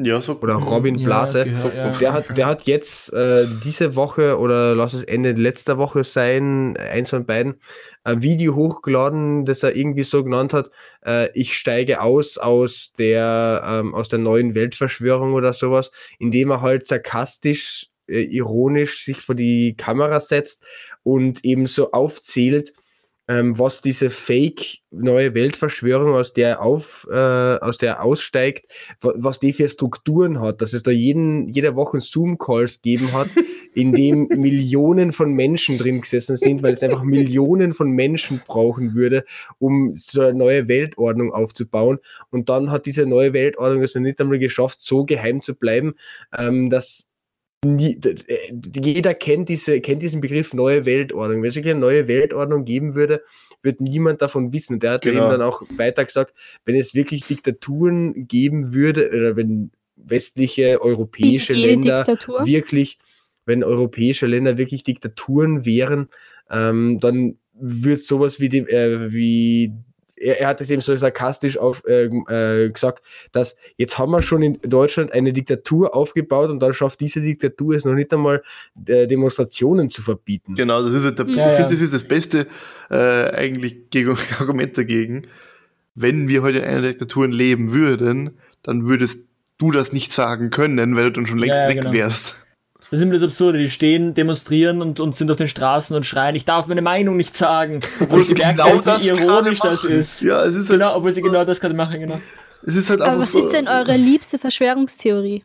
ja, so. oder Robin Ja, Blase? gehör- ja. Der hat, der hat jetzt äh, diese Woche oder lass es Ende letzter Woche sein, eins von beiden, ein Video hochgeladen, das er irgendwie so genannt hat, äh, ich steige aus aus der, ähm, aus der neuen Weltverschwörung oder sowas, indem er halt sarkastisch, äh, ironisch sich vor die Kamera setzt und eben so aufzählt, ähm, was diese Fake neue Weltverschwörung, aus der er auf, äh, aus der er aussteigt, wa- was die für Strukturen hat, dass es da jeden, jede Woche Zoom-Calls gegeben hat, in dem Millionen von Menschen drin gesessen sind, weil es einfach Millionen von Menschen brauchen würde, um so eine neue Weltordnung aufzubauen. Und dann hat diese neue Weltordnung es noch nicht einmal geschafft, so geheim zu bleiben, ähm, dass nie, d- jeder kennt, diese, kennt diesen Begriff neue Weltordnung. Wenn es wirklich eine neue Weltordnung geben würde, wird niemand davon wissen. Und der hat Genau. eben dann auch weiter gesagt, wenn es wirklich Diktaturen geben würde, oder wenn westliche europäische Jede Länder Diktatur. wirklich, wenn europäische Länder wirklich Diktaturen wären, ähm, dann wird sowas wie dem, äh, wie er, er hat es eben so sarkastisch auf, äh, äh, gesagt, dass jetzt haben wir schon in Deutschland eine Diktatur aufgebaut und dann schafft diese Diktatur es noch nicht einmal, äh, Demonstrationen zu verbieten. Genau, das ist halt der, Ja, ich ja. finde, das ist das beste äh, eigentlich gegen, Argument dagegen. Wenn wir heute in einer Diktaturen leben würden, dann würdest du das nicht sagen können, weil du dann schon längst Ja, ja, weg genau. wärst. Das ist immer das Absurde, die stehen, demonstrieren und, und sind auf den Straßen und schreien, ich darf meine Meinung nicht sagen. Obwohl sie genau halt, das wie ironisch gerade das machen. ist. Ja, es ist halt, Genau, obwohl sie genau das gerade machen, genau. es ist halt Aber was so. ist denn eure liebste Verschwörungstheorie?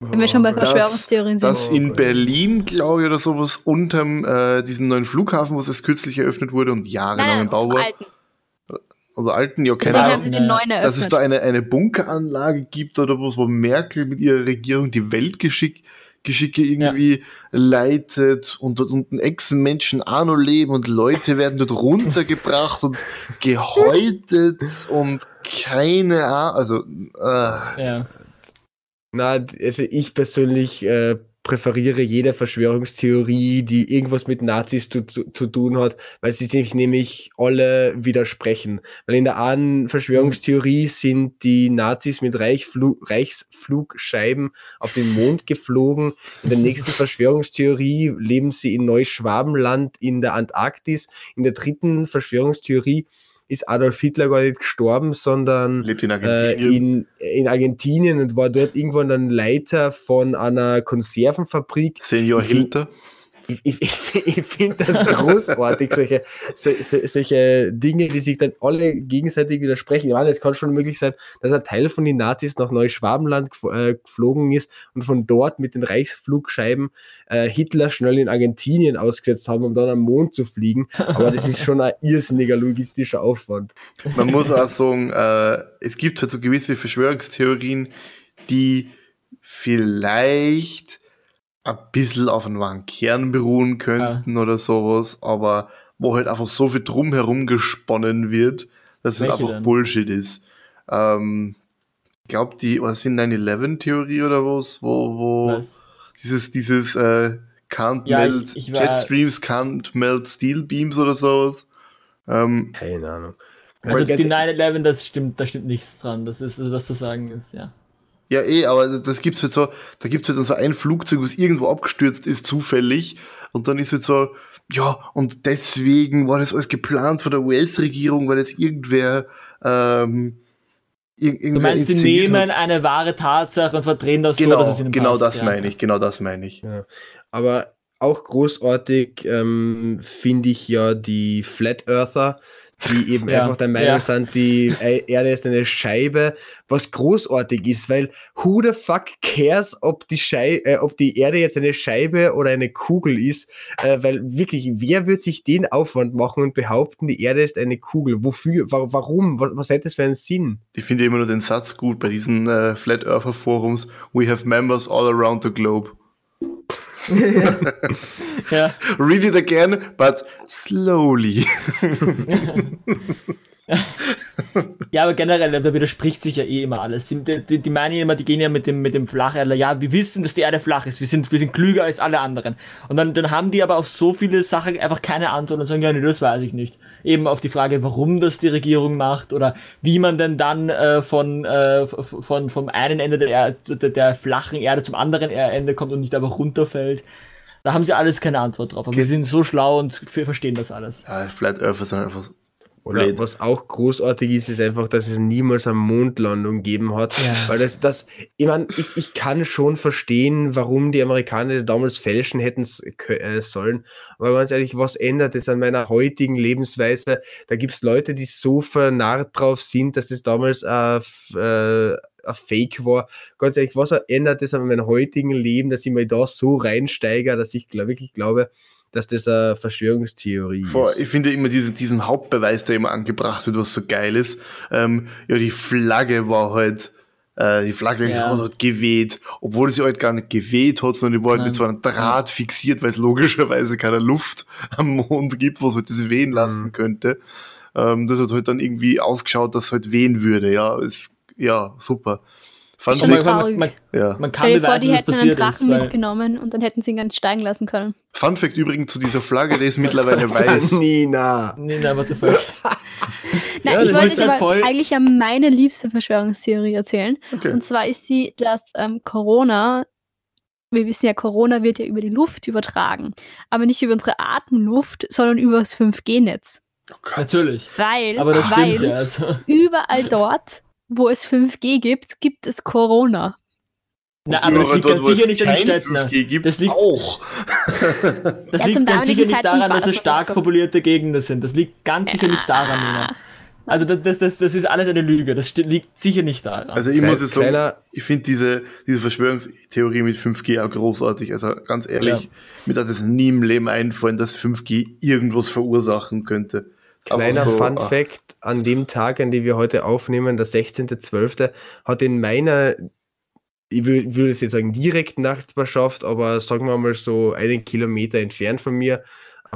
Wenn wir schon bei Das- Verschwörungstheorien sind. Dass in Berlin, glaube ich, oder sowas, unterm äh, diesen neuen Flughafen, was jetzt kürzlich eröffnet wurde und jahrelang im Bau war, alten. also alten, ja, keine haben Ahnung, sie den neuen dass es da eine, eine Bunkeranlage gibt oder was, wo Merkel mit ihrer Regierung die Weltgeschicke Geschicke irgendwie leitet und dort unten Echsenmenschen auch noch leben und Leute werden dort runtergebracht und gehäutet und keine Ahnung, also äh, Ja. Na, also ich persönlich äh, präferiere jede Verschwörungstheorie, die irgendwas mit Nazis zu, zu, zu tun hat, weil sie sich nämlich alle widersprechen. Weil in der einen Verschwörungstheorie sind die Nazis mit Reichflu Reichsflugscheiben auf den Mond geflogen. In der nächsten Verschwörungstheorie leben sie in Neuschwabenland in der Antarktis. In der dritten Verschwörungstheorie ist Adolf Hitler gar nicht gestorben, sondern lebt in äh, Argentinien. in, in Argentinien und war dort irgendwann dann Leiter von einer Konservenfabrik. Senior Hilter. Ich, ich, ich, finde das großartig, solche, so, so, solche Dinge, die sich dann alle gegenseitig widersprechen. Ich meine, es kann schon möglich sein, dass ein Teil von den Nazis nach Neuschwabenland äh, geflogen ist und von dort mit den Reichsflugscheiben äh, Hitler schnell in Argentinien ausgesetzt haben, um dann am Mond zu fliegen. Aber das ist schon ein irrsinniger logistischer Aufwand. Man muss auch sagen, äh, es gibt halt so gewisse Verschwörungstheorien, die vielleicht ein bisschen auf einen wahren Kern beruhen könnten oder sowas, aber wo halt einfach so viel drumherum gesponnen wird, dass es Welche einfach denn? Bullshit ist. Ähm, ich glaube, die, was sind 9-11-Theorie oder was, wo, wo Was? dieses, dieses äh, can't Ja, ich- melt, ich war- Jetstreams can't melt Steel Beams oder sowas. Ähm, Keine Ahnung. Also die ganz- 9-11, das stimmt, da stimmt nichts dran. Das ist, was zu sagen ist, ja. Ja, eh, aber das gibt's halt so, da gibt's halt dann so ein Flugzeug, was irgendwo abgestürzt ist, zufällig. Und dann ist halt so, ja, und deswegen war das alles geplant von der US-Regierung, weil das irgendwer, ähm, ir Du irgendwer meinst, die nehmen hat. eine wahre Tatsache und verdrehen das genau, so, dass es ihnen genau passt. das ja. meine ich, genau das meine ich. Ja. Aber auch großartig ähm, finde ich ja die Flat Earther, die eben Ja, einfach der Meinung ja. sind, die Erde ist eine Scheibe, was großartig ist, weil who the fuck cares, ob die, Schei äh, ob die Erde jetzt eine Scheibe oder eine Kugel ist, äh, weil wirklich, wer wird sich den Aufwand machen und behaupten, die Erde ist eine Kugel? Wofür? Wa warum? Was, was hätte es für einen Sinn? Ich finde immer nur den Satz gut bei diesen äh, Flat Earther Forums. We have members all around the globe. Ja. Read it again, but slowly. ja, aber generell, da widerspricht sich ja eh immer alles. Die, die, die meinen ja immer, die gehen ja mit dem, mit dem Flacherdler, ja, wir wissen, dass die Erde flach ist, wir sind, wir sind klüger als alle anderen. Und dann, dann haben die aber auf so viele Sachen einfach keine Antwort und sagen, ja, nee, das weiß ich nicht. Eben auf die Frage, warum das die Regierung macht oder wie man denn dann äh, von, äh, von, vom einen Ende der, Erde, der, der flachen Erde zum anderen Ende kommt und nicht einfach runterfällt. Da haben sie alles keine Antwort drauf. Aber Okay. sie sind so schlau und wir verstehen das alles. Ja, Flat Earther sind einfach Oder Blöd. was auch großartig ist, ist einfach, dass es niemals eine Mondlandung gegeben hat. Ja. Weil das, das, ich meine, ich, ich kann schon verstehen, warum die Amerikaner das damals fälschen hätten äh, sollen. Aber ganz ehrlich, was ändert es an meiner heutigen Lebensweise? Da gibt es Leute, die so vernarrt drauf sind, dass das damals äh, äh, ein Fake war. Ganz ehrlich, was ändert es an meinem heutigen Leben, dass ich mir da so reinsteige, dass ich glaub, wirklich glaube, dass das eine Verschwörungstheorie Vor, ist. ich finde immer diesen, diesen Hauptbeweis, der immer angebracht wird, was so geil ist. Ähm, ja, die Flagge war halt, äh, die Flagge Ja. hat halt geweht, obwohl sie halt gar nicht geweht hat, sondern die war halt Nein. mit so einem Draht fixiert, weil es logischerweise keine Luft am Mond gibt, was halt das wehen lassen Mhm. könnte. Ähm, das hat halt dann irgendwie ausgeschaut, dass es halt wehen würde. Ja, ist, ja, super. Ist schon Fact, man, traurig. man, ja. man kann Stell dir vor, die hätten einen ist. Drachen Weil, mitgenommen und dann hätten sie ihn ganz steigen lassen können. Fun Fact übrigens zu dieser Flagge, die ist mittlerweile weiß. Nina. nee, nein, what the fuck. Nein, Ja, ich wollte ist jetzt halt aber voll- eigentlich ja meine liebste Verschwörungstheorie erzählen. Okay. Und zwar ist sie, dass ähm, Corona, wir wissen ja, Corona wird ja über die Luft übertragen. Aber nicht über unsere Atemluft, sondern über das 5G-Netz. Oh. Natürlich. Weil, Aber das weil stimmt ja. Also. überall dort, wo es 5G gibt, gibt es Corona. Na, aber das liegt dort, ganz sicher nicht an den Städten. 5G gibt, Das liegt- auch. Das Ja, liegt ganz sicher nicht daran, dass das es stark so. populierte Gegenden sind. Das liegt ganz sicher nicht daran, Nina. Also das, das, das, das ist alles eine Lüge. Das liegt sicher nicht daran. Also ich Klein- muss jetzt sagen, kleiner- ich finde diese, diese Verschwörungstheorie mit 5G auch großartig. Also ganz ehrlich, Ja. mir hat es nie im Leben einfallen, dass 5G irgendwas verursachen könnte. Kleiner so, Fun ah, Fact, an dem Tag, an dem wir heute aufnehmen, der 16.12., hat in meiner, ich wür- würde es jetzt sagen, direkten Nachbarschaft, aber sagen wir mal so einen Kilometer entfernt von mir,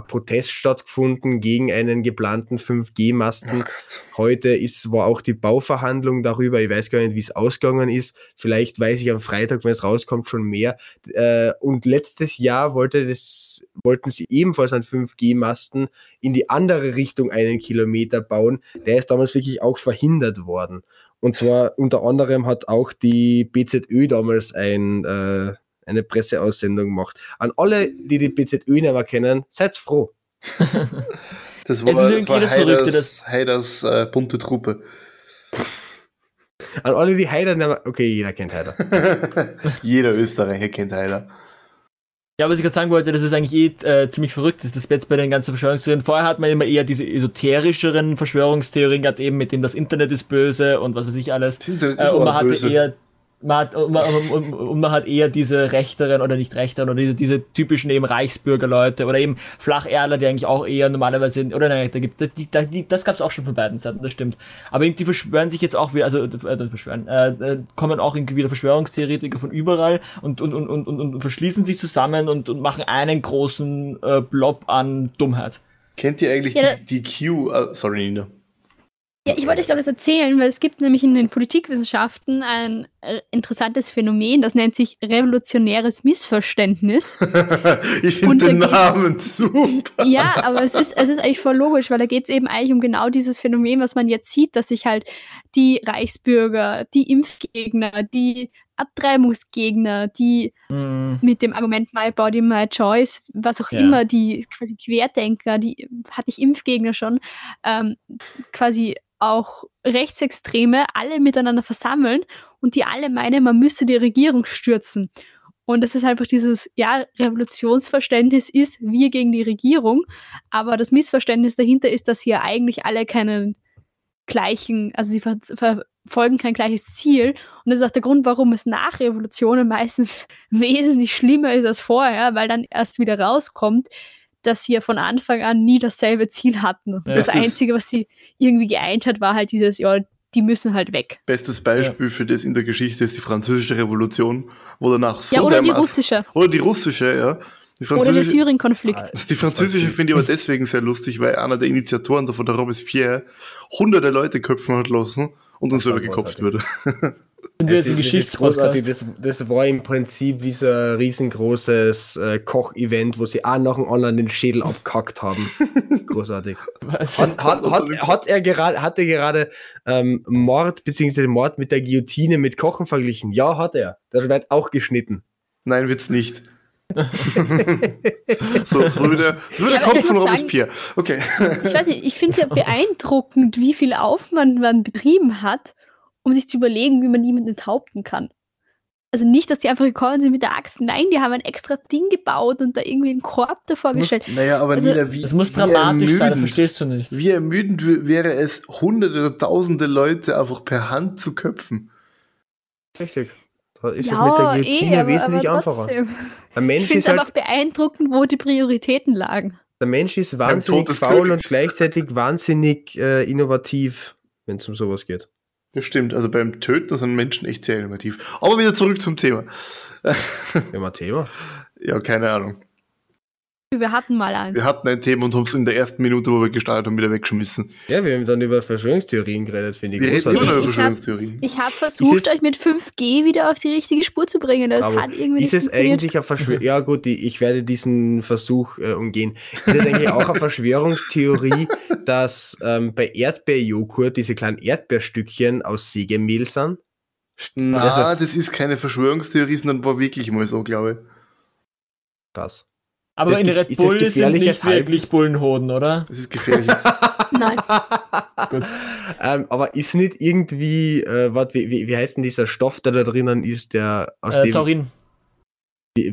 Protest stattgefunden gegen einen geplanten 5G-Masten. Oh. Heute ist, war auch die Bauverhandlung darüber. Ich weiß gar nicht, wie es ausgegangen ist. Vielleicht weiß ich am Freitag, wenn es rauskommt, schon mehr. Äh, und letztes Jahr wollte das, wollten sie ebenfalls einen 5G-Masten in die andere Richtung einen Kilometer bauen. Der ist damals wirklich auch verhindert worden. Und zwar unter anderem hat auch die BZÖ damals ein, äh, eine Presseaussendung gemacht. An alle, die die BZÖ nicht mehr kennen, seid froh. Das war, Es ist das irgendwie war das Verrückte, Heiders, Heiders äh, bunte Truppe. An alle, die Heider nicht mehr, okay, jeder kennt Heider. Jeder Österreicher kennt Heider. Ja, was ich gerade sagen wollte, das ist eigentlich eh äh, ziemlich verrückt, ist das jetzt bei den ganzen Verschwörungstheorien. Vorher hat man immer eher diese esoterischeren Verschwörungstheorien gehabt, eben mit dem das Internet ist böse und was weiß ich alles. Das Internet Äh, ist und auch man hatte böse. eher man hat, und, man, und, und man hat eher diese rechteren oder nicht rechteren oder diese, diese typischen eben Reichsbürgerleute oder eben Flacherdler, die eigentlich auch eher normalerweise, oder nein, da gibt's, die, da, die, das gab's auch schon von beiden Seiten, das stimmt. Aber die verschwören sich jetzt auch wieder, also, äh, verschwören, äh, äh, kommen auch irgendwie wieder Verschwörungstheoretiker von überall und, und, und, und, und, und verschließen sich zusammen und, und machen einen großen äh, Blob an Dummheit. Kennt ihr eigentlich Ja, die, die Q? äh, sorry, Nina. Ja, ich wollte euch gerade das erzählen, weil es gibt nämlich in den Politikwissenschaften ein äh, interessantes Phänomen, das nennt sich revolutionäres Missverständnis. ich finde den Namen super. Ja, aber es ist, es ist eigentlich voll logisch, weil da geht es eben eigentlich um genau dieses Phänomen, was man jetzt sieht, dass sich halt die Reichsbürger, die Impfgegner, die Abtreibungsgegner, die Hm. mit dem Argument My Body, My Choice, was auch Ja. immer, die quasi Querdenker, die hatte ich Impfgegner schon, ähm, quasi auch Rechtsextreme alle miteinander versammeln und die alle meinen, man müsse die Regierung stürzen. Und das ist einfach dieses, ja, Revolutionsverständnis ist wir gegen die Regierung, aber das Missverständnis dahinter ist, dass ja eigentlich alle keinen gleichen, also sie ver verfolgen kein gleiches Ziel. Und das ist auch der Grund, warum es nach Revolutionen meistens wesentlich schlimmer ist als vorher, weil dann erst wieder rauskommt, dass sie ja von Anfang an nie dasselbe Ziel hatten. Und Ja. das Das Einzige, was sie irgendwie geeint hat, war halt dieses, ja, die müssen halt weg. Bestes Beispiel für das in der Geschichte ist die französische Revolution, wo danach so ja, oder die russische. Oder die russische, ja. Die Oder der französische, Syrien-Konflikt. die französische finde ich aber deswegen sehr lustig, weil einer der Initiatoren davon, der Robespierre, hunderte Leute köpfen hat lassen und dann selber gekopft wurde. Sind wir jetzt großartig. Geschichtspodcast? Das, das war im Prinzip wie so ein riesengroßes äh, Koch-Event, wo sie auch nach dem anderen den Schädel abkackt haben. Großartig. Was? Hat, hat, hat, hat er gerade, hat er gerade ähm, Mord bzw. Mord mit der Guillotine mit Kochen verglichen? Ja, hat er. Das wird auch geschnitten. Nein, wird's nicht. so, so wie der, so wie der Ja, Kopf von Robespierre. Okay. Ich weiß nicht, ich finde es ja beeindruckend, wie viel Aufwand man betrieben hat, um sich zu überlegen, wie man niemanden enthaupten kann. Also nicht, dass die einfach gekommen sind mit der Axt. Nein, die haben ein extra Ding gebaut und da irgendwie einen Korb davor Muss, gestellt. naja, aber Also- Nina, wie, Das muss wie dramatisch sein, das ermüdend- verstehst du nicht. Wie ermüdend wäre es, hunderte oder tausende Leute einfach per Hand zu köpfen. Richtig. Da ist ja, es mit der Guillotine eh, aber, wesentlich aber einfacher. Der Ich Mensch, finde ist es halt, einfach beeindruckend, wo die Prioritäten lagen. der Mensch ist wahnsinnig faul und gleichzeitig wahnsinnig äh, innovativ, wenn es um sowas geht. Das stimmt, also beim Töten sind Menschen echt sehr innovativ. Aber wieder zurück zum Thema. Ja, mal Thema. Ja, keine Ahnung. Wir hatten mal eins. Wir hatten ein Thema und haben es in der ersten Minute, wo wir gestartet haben, wieder weggeschmissen. Ja, wir haben dann über Verschwörungstheorien geredet, finde ich Wir reden immer über Ich hab- Verschwörungstheorien. Ich habe versucht, Ist es- euch mit 5G wieder auf die richtige Spur zu bringen. Das Aber hat irgendwie Ist nicht es funktioniert. eigentlich eine Verschwörung? Ja, gut, ich, ich werde diesen Versuch äh, umgehen. Ist es eigentlich auch eine Verschwörungstheorie, dass ähm, bei Erdbeerjoghurt diese kleinen Erdbeerstückchen aus Sägemehl sind? Na, Also- das ist keine Verschwörungstheorie, sondern war wirklich mal so, glaube Krass. Aber Das in Red Bull sind nicht wirklich? Bullenhoden, oder? Das ist gefährlich. Nein. Gut. Ähm, aber ist nicht irgendwie, äh, wat, wie, wie, wie heißt denn dieser Stoff, der da drinnen ist, der aus Äh, dem Taurin.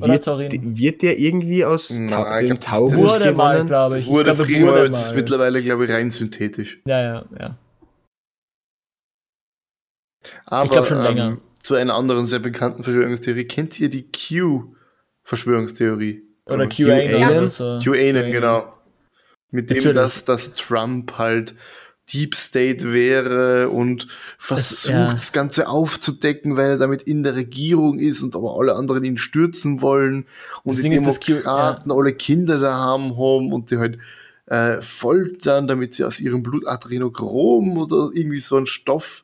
Oder wird, Taurin. wird der irgendwie aus Nein, Ta ich dem glaub, Taurus Wurde mal, gewonnen? glaube ich. wurde ich glaube, früher, wurde jetzt ist mittlerweile, glaube ich, rein synthetisch. Ja, ja, ja. Aber Ich glaub schon ähm, länger. zu einer anderen sehr bekannten Verschwörungstheorie. Kennt ihr die Q-Verschwörungstheorie? Oder Ähm, QAnon QAnon? genau. Mit dem, dass, dass Trump halt Deep State wäre und versucht, ja. das Ganze aufzudecken, weil er damit in der Regierung ist und aber alle anderen ihn stürzen wollen und Das die Ding das Demokraten alle Kinder daheim haben und die halt äh, foltern, damit sie aus ihrem Blut Adrenochrom oder irgendwie so einen Stoff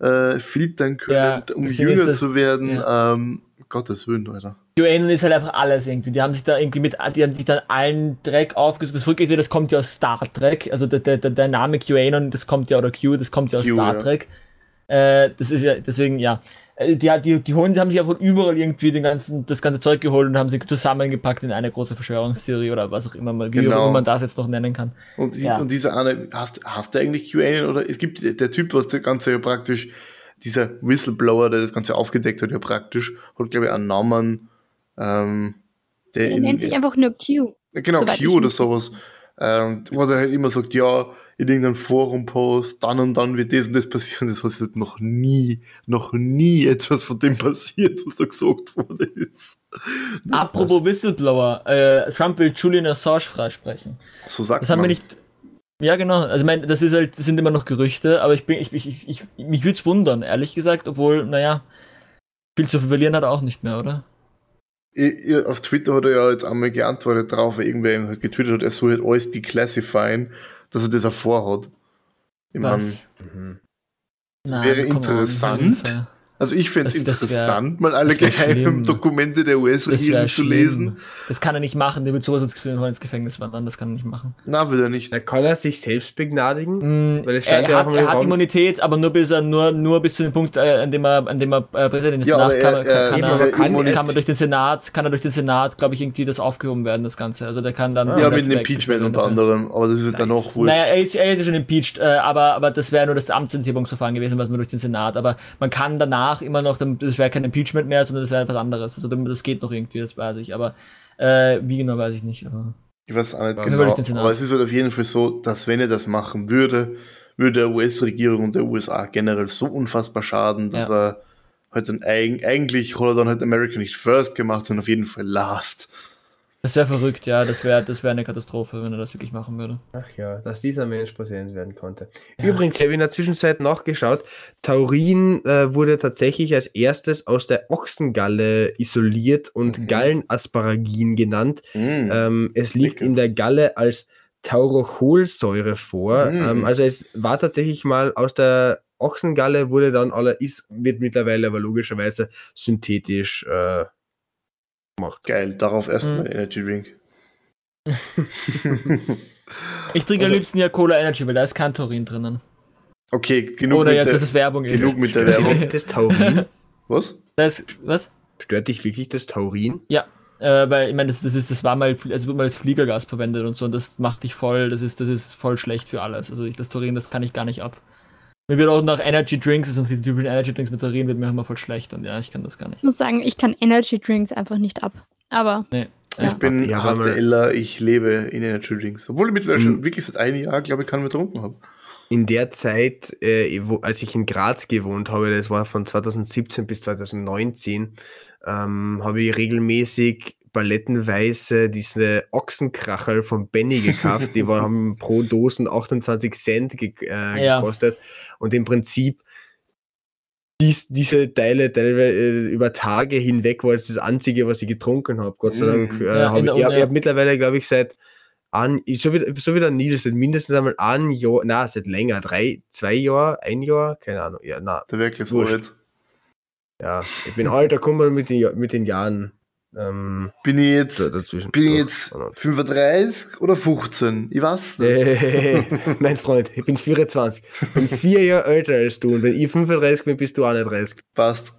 äh, filtern können, Ja, um das jünger ist, das- zu werden. Ähm, Gottes Willen, Alter. QAnon ist halt einfach alles irgendwie. Die haben sich da irgendwie mit, die haben sich dann allen Dreck aufgesucht. Das ist ja, das kommt ja aus Star Trek. Also der, der, der Name QAnon, das kommt ja, oder Q, das kommt ja aus Q, Star ja. Trek. Äh, das ist ja, deswegen, ja. Äh, Die, die, die holen, die haben sich ja von überall irgendwie den ganzen, das ganze Zeug geholt und haben sie zusammengepackt in eine große Verschwörungstheorie oder was auch immer, mal, wie Genau. man das jetzt noch nennen kann. Und, die, Ja. und dieser eine, hast, hast du eigentlich QAnon oder es gibt der Typ, was das Ganze ja praktisch, dieser Whistleblower, der das Ganze aufgedeckt hat, ja praktisch, hat glaube ich einen Namen, ähm, der Er in, nennt sich einfach nur Q. genau Q oder sowas, ähm, wo er halt immer sagt, ja, in irgendeinem Forum post, dann und dann wird das und das passieren, das hat halt noch nie, noch nie etwas von dem passiert, was da gesagt worden ist. Apropos Whistleblower, äh, Trump will Julian Assange freisprechen. So sagt Das haben wir man. nicht. Ja, genau. Also, ich meine, das ist halt, das sind immer noch Gerüchte, aber ich bin, ich, ich, ich, ich mich würde es wundern, ehrlich gesagt, obwohl, naja, viel zu verlieren hat er auch nicht mehr, oder? I- i- Auf Twitter hat er ja jetzt einmal geantwortet drauf, weil irgendwer ihm halt getwittert hat, er soll halt alles declassifyen, dass er das auch vorhat. Ich mein? Mhm. Das wäre interessant. Also ich fände es das wär- interessant, mal alle geheimen schlimm. Dokumente der US-Regierung zu lesen. Das kann er nicht machen, der wird sowas ins, ins Gefängnis wandern, das kann er nicht machen. Na, will er nicht. Da kann er sich selbst begnadigen. Mm, er stand ja hat, er hat Immunität, aber nur bis er nur, nur bis zu dem Punkt, äh, an dem er, an dem er äh, Präsident ist. Ja, Danach kann, er- er, kann, er, kann kann man durch den Senat, kann er durch den Senat, glaube ich, irgendwie das aufgehoben werden, das Ganze. Also der kann dann. Ja, mit dem Impeachment unter anderem, aber das ist halt dann Nice. auch wurscht. Naja, er ist, er ist ja schon impeached, äh, aber, aber das wäre nur das Amtsenthebungsverfahren gewesen, was man durch den Senat. Aber man kann danach immer noch, dann- das wäre kein Impeachment mehr, sondern das wäre etwas anderes. Also das geht noch irgendwie, das weiß ich. Aber äh, wie genau weiß ich nicht. Aber Ich weiß auch nicht Ja, genau, aber es ist halt auf jeden Fall so, dass wenn er das machen würde, würde der US-Regierung und der USA generell so unfassbar schaden, dass er halt dann eig eigentlich hat er dann halt America nicht first gemacht, sondern auf jeden Fall last. Das wäre verrückt, ja. Das wäre das wär eine Katastrophe, wenn er das wirklich machen würde. Ach ja, dass dieser Mensch Präsident werden konnte. Ja. Übrigens, ich habe in der Zwischenzeit nachgeschaut. Taurin äh, wurde tatsächlich als erstes aus der Ochsengalle isoliert und Mhm. Gallenasparagin genannt. Mm. Ähm, es liegt in der Galle als Taurocholsäure vor. Mhm. Ähm, also es war tatsächlich mal aus der Ochsengalle, wurde dann aller ist, wird mittlerweile aber logischerweise synthetisch äh, gemacht. Geil, darauf erstmal Mhm. Energy Drink. Ich trinke am Also- liebsten ja Cola Energy, weil da ist kein Taurin drinnen. okay, genug Oder mit jetzt, der, dass es Werbung ist. genug mit der Werbung. das Taurin? Was? Das, was? Stört dich wirklich das Taurin? Ja, äh, weil ich meine, das, das ist, das war mal, also wird mal als Fliegergas verwendet und so, und das macht dich voll, das ist, das ist voll schlecht für alles. Also ich, das Taurin, das kann ich gar nicht ab. Mir wird auch nach Energy Drinks, also diese typischen Energy Drinks mit Taurin, wird mir immer voll schlecht und ja, ich kann das gar nicht. Ich muss sagen, ich kann Energy Drinks einfach nicht ab. Aber Nee. Ich Ja. bin Ja, HTLer, ich lebe in Energy Drinks. Obwohl ich mittlerweile Mhm. schon wirklich seit einem Jahr, glaube ich, keinen mehr getrunken habe. in der Zeit, äh, wo, als ich in Graz gewohnt habe, das war von 2017 bis 2019, ähm, habe ich regelmäßig palettenweise diese Ochsenkracherl von Benny gekauft. Die waren, haben pro Dosen 28 Cent ge äh, Ja. gekostet. Und im Prinzip dies, diese Teile teilweise äh, über Tage hinweg war das das einzige, was ich getrunken habe. Gott sei Mhm. Dank. Äh, Ja, hab ich ich, habe mittlerweile, glaube ich, seit an, ich- so wie, so wie der Nils, seit mindestens einmal ein Jahr, na, seit länger, drei, zwei Jahre, ein Jahr, keine Ahnung, ja, na, Der wirklich alt. ja, ich bin alt, da kommt man mit den, mit den Jahren ähm, Bin ich jetzt, da- dazwischen. bin ich jetzt 35 oder 15? Ich weiß nicht. Äh, mein Freund, ich bin 24. Ich bin vier Jahre älter als du und wenn ich 35 bin, bist du 31. Passt.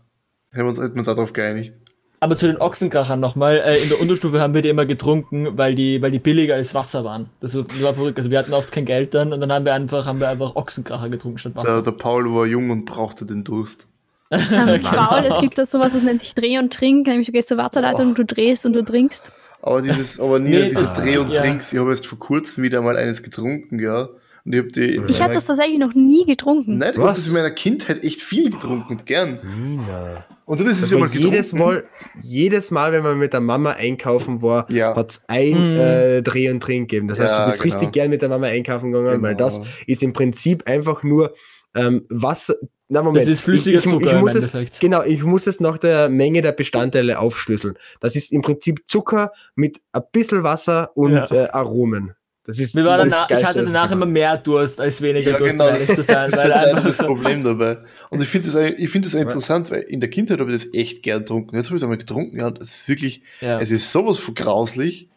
Haben wir uns, hätten wir uns darauf geeinigt. Aber zu den Ochsenkrachern nochmal, äh, in der Unterstufe haben wir die immer getrunken, weil die, weil die billiger als Wasser waren. Das war verrückt. Also wir hatten oft kein Geld dann und dann haben wir einfach, haben wir einfach Ochsenkracher getrunken statt Der, Wasser. der Paul war jung und brauchte den Durst. ähm, Paul, es gibt da sowas, das nennt sich Dreh und Trink. Nämlich du gehst zur Wasserleitung und du drehst und du trinkst. Aber dieses, aber nie Nee, dieses Dreh und ja. Trinks. Ich habe erst vor kurzem wieder mal eines getrunken, ja. Und ich habe die. Ich habe das tatsächlich noch nie getrunken. Nein, ich habe das in meiner Kindheit echt viel getrunken und gern. Nina. Und du bist wieder war mal getrunken. jedes Mal, jedes Mal, wenn man mit der Mama einkaufen war, Ja. hat es ein Mhm. äh, Dreh und Trink gegeben. Das heißt, Ja, du bist genau. richtig gern mit der Mama einkaufen gegangen, weil Genau. das ist im Prinzip einfach nur ähm, Wasser. Na, Moment. Das ist flüssiger ich, ich, Zucker ich im muss es, Endeffekt. Genau, ich muss es nach der Menge der Bestandteile aufschlüsseln. Das ist im Prinzip Zucker mit ein bisschen Wasser und Ja. äh, Aromen. Das ist Mir war das danach, ich hatte danach immer mehr Durst als weniger Ja, Durst, genau. um ehrlich zu sein. Das Weil ist einfach das Problem dabei. Und ich finde das, ich finde das interessant, weil in der Kindheit habe ich das echt gern getrunken. Jetzt habe ich es einmal getrunken, ja, und es ist wirklich, ja. es ist sowas von grauslich.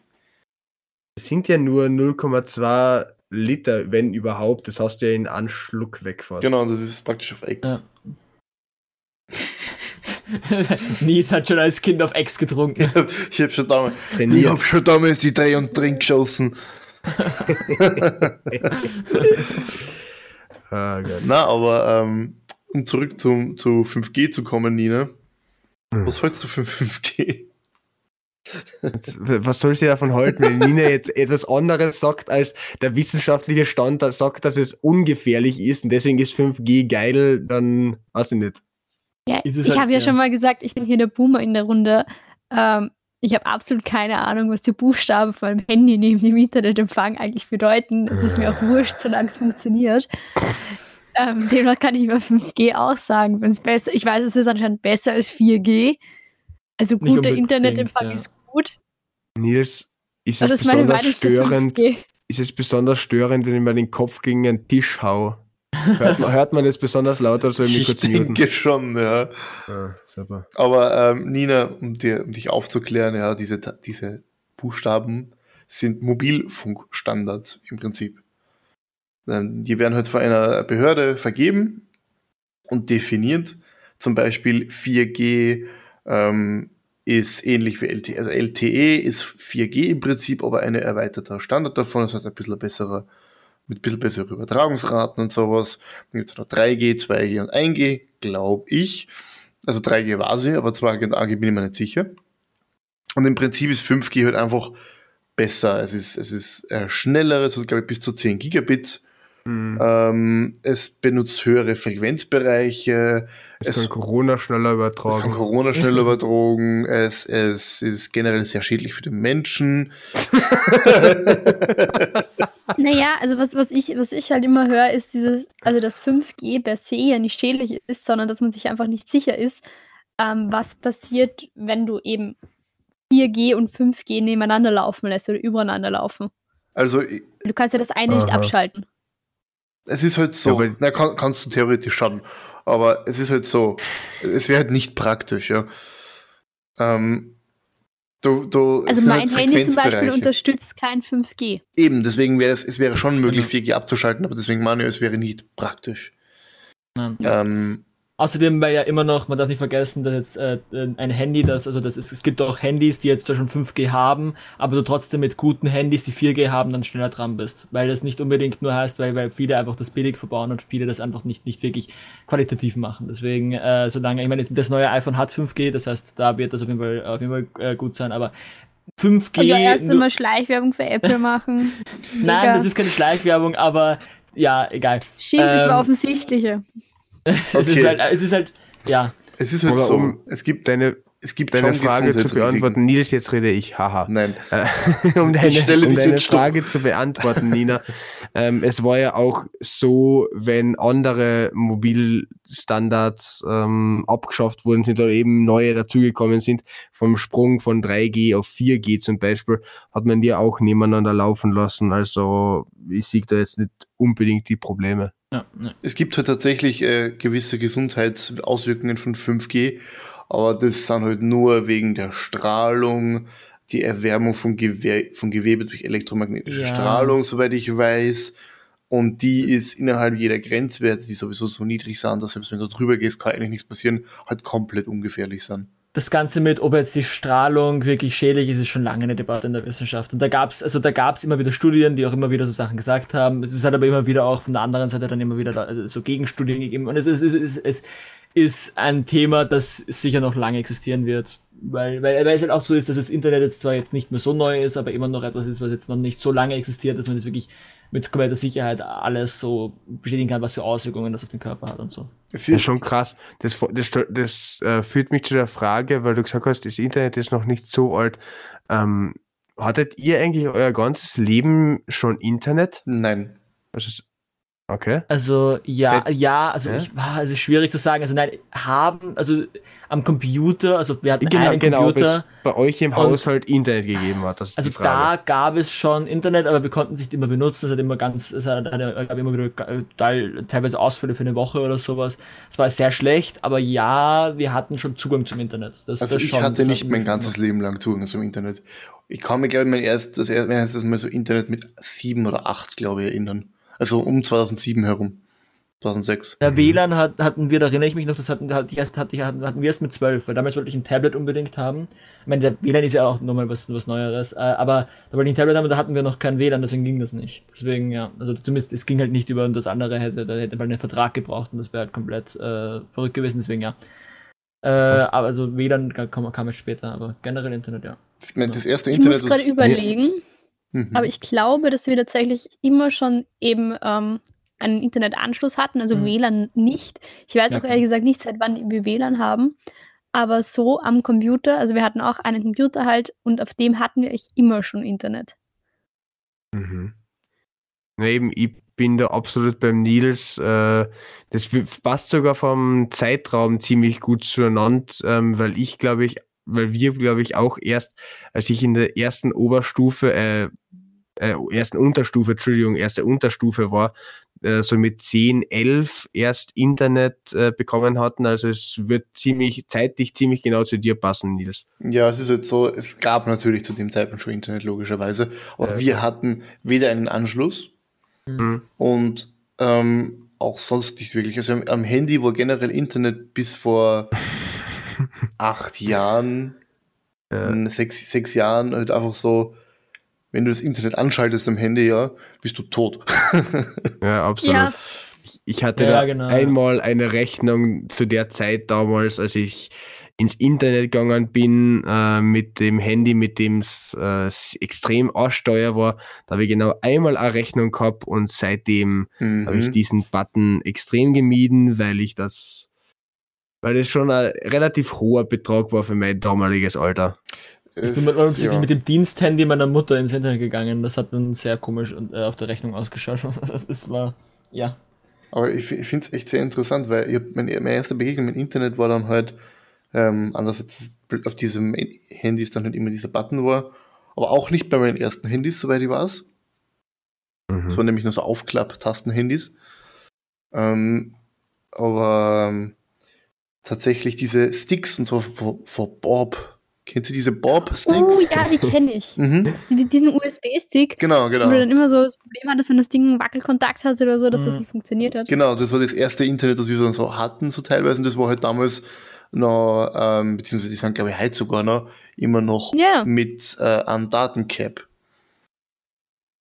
Das sind ja nur 0,2 Liter, wenn überhaupt. Das hast du ja in einen Schluck wegfahrt. Genau, das ist praktisch auf Ex. Ja. Nies hat schon als Kind auf Ex getrunken. Ich habe schon damals, ich Trainiert. habe schon damals die Dreh und Trink geschossen. Ah. Na, aber ähm, um zurück zum, zu 5G zu kommen, Nina. Hm. Was hältst du für 5G? Was soll sie davon halten, wenn Nina jetzt etwas anderes sagt, als der wissenschaftliche Stand sagt, dass es ungefährlich ist und deswegen ist 5G geil, dann weiß ich nicht. Ja, ich halt- habe ja, ja. schon mal gesagt, ich bin hier der Boomer in der Runde. Ähm, ich habe absolut keine Ahnung, was die Buchstaben von meinem Handy neben dem Internetempfang eigentlich bedeuten. Es ist mir auch wurscht, solange es funktioniert. Ähm, demnach kann ich über 5G auch sagen, wenn es besser. Ich weiß, es ist anscheinend besser als 4G. Also guter Internetempfang ja. ist gut. Nils, ist Das es ist besonders störend, 5G. ist es besonders störend, wenn ich mir den Kopf gegen einen Tisch hau? Hört man, hört man das besonders laut oder soll ich mich Ich kurz muten? denke schon, ja. Super. Aber ähm, Nina, um, dir, um dich aufzuklären, ja, diese, diese Buchstaben sind Mobilfunkstandards im Prinzip. Ähm, die werden halt von einer Behörde vergeben und definiert. Zum Beispiel 4G ähm, ist ähnlich wie LTE. Also LTE ist 4G im Prinzip, aber ein erweiterter Standard davon. Das heißt ein bisschen besserer, mit ein bisschen besseren Übertragungsraten und sowas. Dann gibt es noch 3G, 2G und 1G, glaube ich. Also 3G war sie, aber 2G und 1G bin ich mir nicht sicher. Und im Prinzip ist 5G halt einfach besser. Es ist, es ist äh, schneller, es hat, glaube ich, bis zu 10 Gigabits. Hm. Ähm, es benutzt höhere Frequenzbereiche. Es es- kann Corona schneller Es kann übertragen. Corona schneller übertragen. Es, es ist generell sehr schädlich für den Menschen. Naja, also was, was, ich, was ich halt immer höre, ist dieses, also dass 5G per se ja nicht schädlich ist, sondern dass man sich einfach nicht sicher ist, ähm, was passiert, wenn du eben 4G und 5G nebeneinander laufen lässt oder übereinander laufen. Also Du kannst ja das eine nicht Aha. abschalten. Es ist halt so, Ja, na, kann, kannst du theoretisch schon, aber es ist halt so, es wäre halt nicht praktisch, ja. Ähm, du, du, Also mein halt Handy zum Beispiel unterstützt kein 5G. Eben, deswegen wäre es, es wäre schon möglich, Genau. 4G abzuschalten, aber deswegen meine ich, es wäre nicht praktisch. Ja. Ähm, Außerdem weil ja immer noch, man darf nicht vergessen, dass jetzt äh, ein Handy, das, also das ist, es gibt auch Handys, die jetzt da schon 5G haben, aber du trotzdem mit guten Handys, die 4G haben, dann schneller dran bist. Weil das nicht unbedingt nur heißt, weil, weil viele einfach das billig verbauen und viele das einfach nicht, nicht wirklich qualitativ machen. Deswegen, äh, solange, ich meine, das neue iPhone hat 5G, das heißt, da wird das auf jeden Fall, auf jeden Fall äh, gut sein, aber 5G. Und ja, erst einmal Schleichwerbung für Apple machen. nein, das ist keine Schleichwerbung, aber ja, egal. Das ähm, war offensichtliche. Es Okay. ist halt, es ist halt, ja. es ist halt Aber so, um es gibt, Deine, es gibt deine schon Frage zu beantworten, Nils, jetzt rede ich, haha. Nein, Äh, um deine, stelle um deine. Frage zu beantworten, Nina. ähm, es war ja auch so, wenn andere Mobilstandards ähm, abgeschafft worden sind oder eben neue dazugekommen sind, vom Sprung von 3G auf 4G zum Beispiel, hat man die auch nebeneinander laufen lassen. Also ich sehe da jetzt nicht unbedingt die Probleme. ja, ja. Es gibt halt tatsächlich äh, gewisse Gesundheitsauswirkungen von 5G, aber das sind halt nur wegen der Strahlung, die Erwärmung von, Gewe von Gewebe durch elektromagnetische Ja. Strahlung, soweit ich weiß. Und die ist innerhalb jeder Grenzwerte, die sowieso so niedrig sind, dass selbst wenn du drüber gehst, kann eigentlich nichts passieren, halt komplett ungefährlich sind. das Ganze mit, ob jetzt die Strahlung wirklich schädlich ist, ist schon lange eine Debatte in der Wissenschaft. Und da gab's, also da gab's immer wieder Studien, die auch immer wieder so Sachen gesagt haben. Es ist halt aber immer wieder auch von der anderen Seite dann immer wieder da, also so Gegenstudien gegeben. Und es ist, es ist, es, ist ein Thema, das sicher noch lange existieren wird. Weil, weil, weil es halt auch so ist, dass das Internet jetzt zwar jetzt nicht mehr so neu ist, aber immer noch etwas ist, was jetzt noch nicht so lange existiert, dass man jetzt wirklich mit kompletter Sicherheit alles so bestätigen kann, was für Auswirkungen das auf den Körper hat und so. Das ist schon krass. Das, das, das äh, führt mich zu der Frage, weil du gesagt hast, das Internet ist noch nicht so alt. Ähm, hattet ihr eigentlich euer ganzes Leben schon Internet? Nein. Ist, okay. Also ja, Äh, ja, also ja? ich war, es ist schwierig zu sagen. Also nein, haben, also am Computer, also wir hatten Genau, einen genau Computer. bei euch im Und- Haushalt Internet gegeben hat. Also da gab es schon Internet, aber wir konnten es nicht immer benutzen. Es hat immer ganz, es hat, gab immer wieder teil- teilweise Ausfälle für eine Woche oder sowas. Es war sehr schlecht, aber ja, wir hatten schon Zugang zum Internet. Das, Also das ich schon, hatte das nicht mein ganzes Leben lang Zugang zum Internet. Ich kann mich, glaube ich, mein erst, das erste, mein erstes Mal so Internet mit sieben oder acht, glaube ich, erinnern. Also um 2007 herum. 2006. Der WLAN hat, hatten wir, da erinnere ich mich noch, das hatten, hatte ich erst, hatte ich, hatten, wir erst mit 12, weil damals wollte ich ein Tablet unbedingt haben. Ich meine, der WLAN ist ja auch nochmal was, was Neueres, äh, aber da wollte ich ein Tablet haben und da hatten wir noch kein WLAN, deswegen ging das nicht. Deswegen, ja, also zumindest, es ging halt nicht über und das andere hätte, da hätte man einen Vertrag gebraucht und das wäre halt komplett äh, verrückt gewesen, deswegen ja. Äh, aber also WLAN kam, kam erst später, aber generell Internet, ja. Ich meine, das erste Ich Internet. muss gerade überlegen, Mhm. aber ich glaube, dass wir tatsächlich immer schon eben ähm, einen Internetanschluss hatten, also Mhm. WLAN nicht. Ich weiß Ja, auch ehrlich gesagt nicht, seit wann wir WLAN haben, aber so am Computer, also wir hatten auch einen Computer halt und auf dem hatten wir echt immer schon Internet. Mhm. Na eben, ich bin da absolut beim Nils. Äh, das passt sogar vom Zeitraum ziemlich gut zueinander, ähm, weil ich glaube ich, weil wir glaube ich auch erst, als ich in der ersten Oberstufe, äh, äh, ersten Unterstufe, Entschuldigung, erste Unterstufe war, äh, so mit 10, 11 erst Internet äh, bekommen hatten. Also es wird ziemlich zeitlich ziemlich genau zu dir passen, Nils. Ja, es ist halt so, es gab natürlich zu dem Zeitpunkt schon Internet, logischerweise. Aber Ja, wir hatten weder einen Anschluss Mhm. und ähm, auch sonst nicht wirklich. Also am, am Handy war generell Internet bis vor acht Jahren, Ja. in sechs, sechs Jahren halt einfach so, wenn du das Internet anschaltest am Handy, ja, bist du tot. Ja, absolut. Ja. Ich hatte Ja, da genau. einmal eine Rechnung zu der Zeit damals, als ich ins Internet gegangen bin äh, mit dem Handy, mit dem es äh, extrem aussteuer war. Da habe ich genau einmal eine Rechnung gehabt und seitdem Mhm. habe ich diesen Button extrem gemieden, weil ich das, weil das schon ein relativ hoher Betrag war für mein damaliges Alter. Ich bin mal ja. mit dem Diensthandy meiner Mutter ins Internet gegangen. Das hat dann sehr komisch äh, auf der Rechnung ausgeschaut. Das ist war, ja. Aber ich, ich finde es echt sehr interessant, weil ich hab mein, meine erste Begegnung mit Internet war dann halt, ähm, anders als auf diesem Handys dann halt immer dieser Button war, aber auch nicht bei meinen ersten Handys, soweit ich weiß. Das waren nämlich nur so Aufklapp-Tasten-Handys. Ähm, aber ähm, tatsächlich diese Sticks und so vor, Bob. Kennt ihr diese Bob-Sticks? Oh ja, die kenne ich. Mhm. Die- Diesen USB-Stick, Genau, wo du genau. dann immer so das Problem hattest, wenn das Ding einen Wackelkontakt hatte oder so, dass das Mhm. nicht funktioniert hat. Genau, das war das erste Internet, das wir dann so hatten, so teilweise. Und das war halt damals noch, ähm, beziehungsweise die sind, glaube ich, heute sogar noch, immer noch Ja. mit äh, einem Datencap.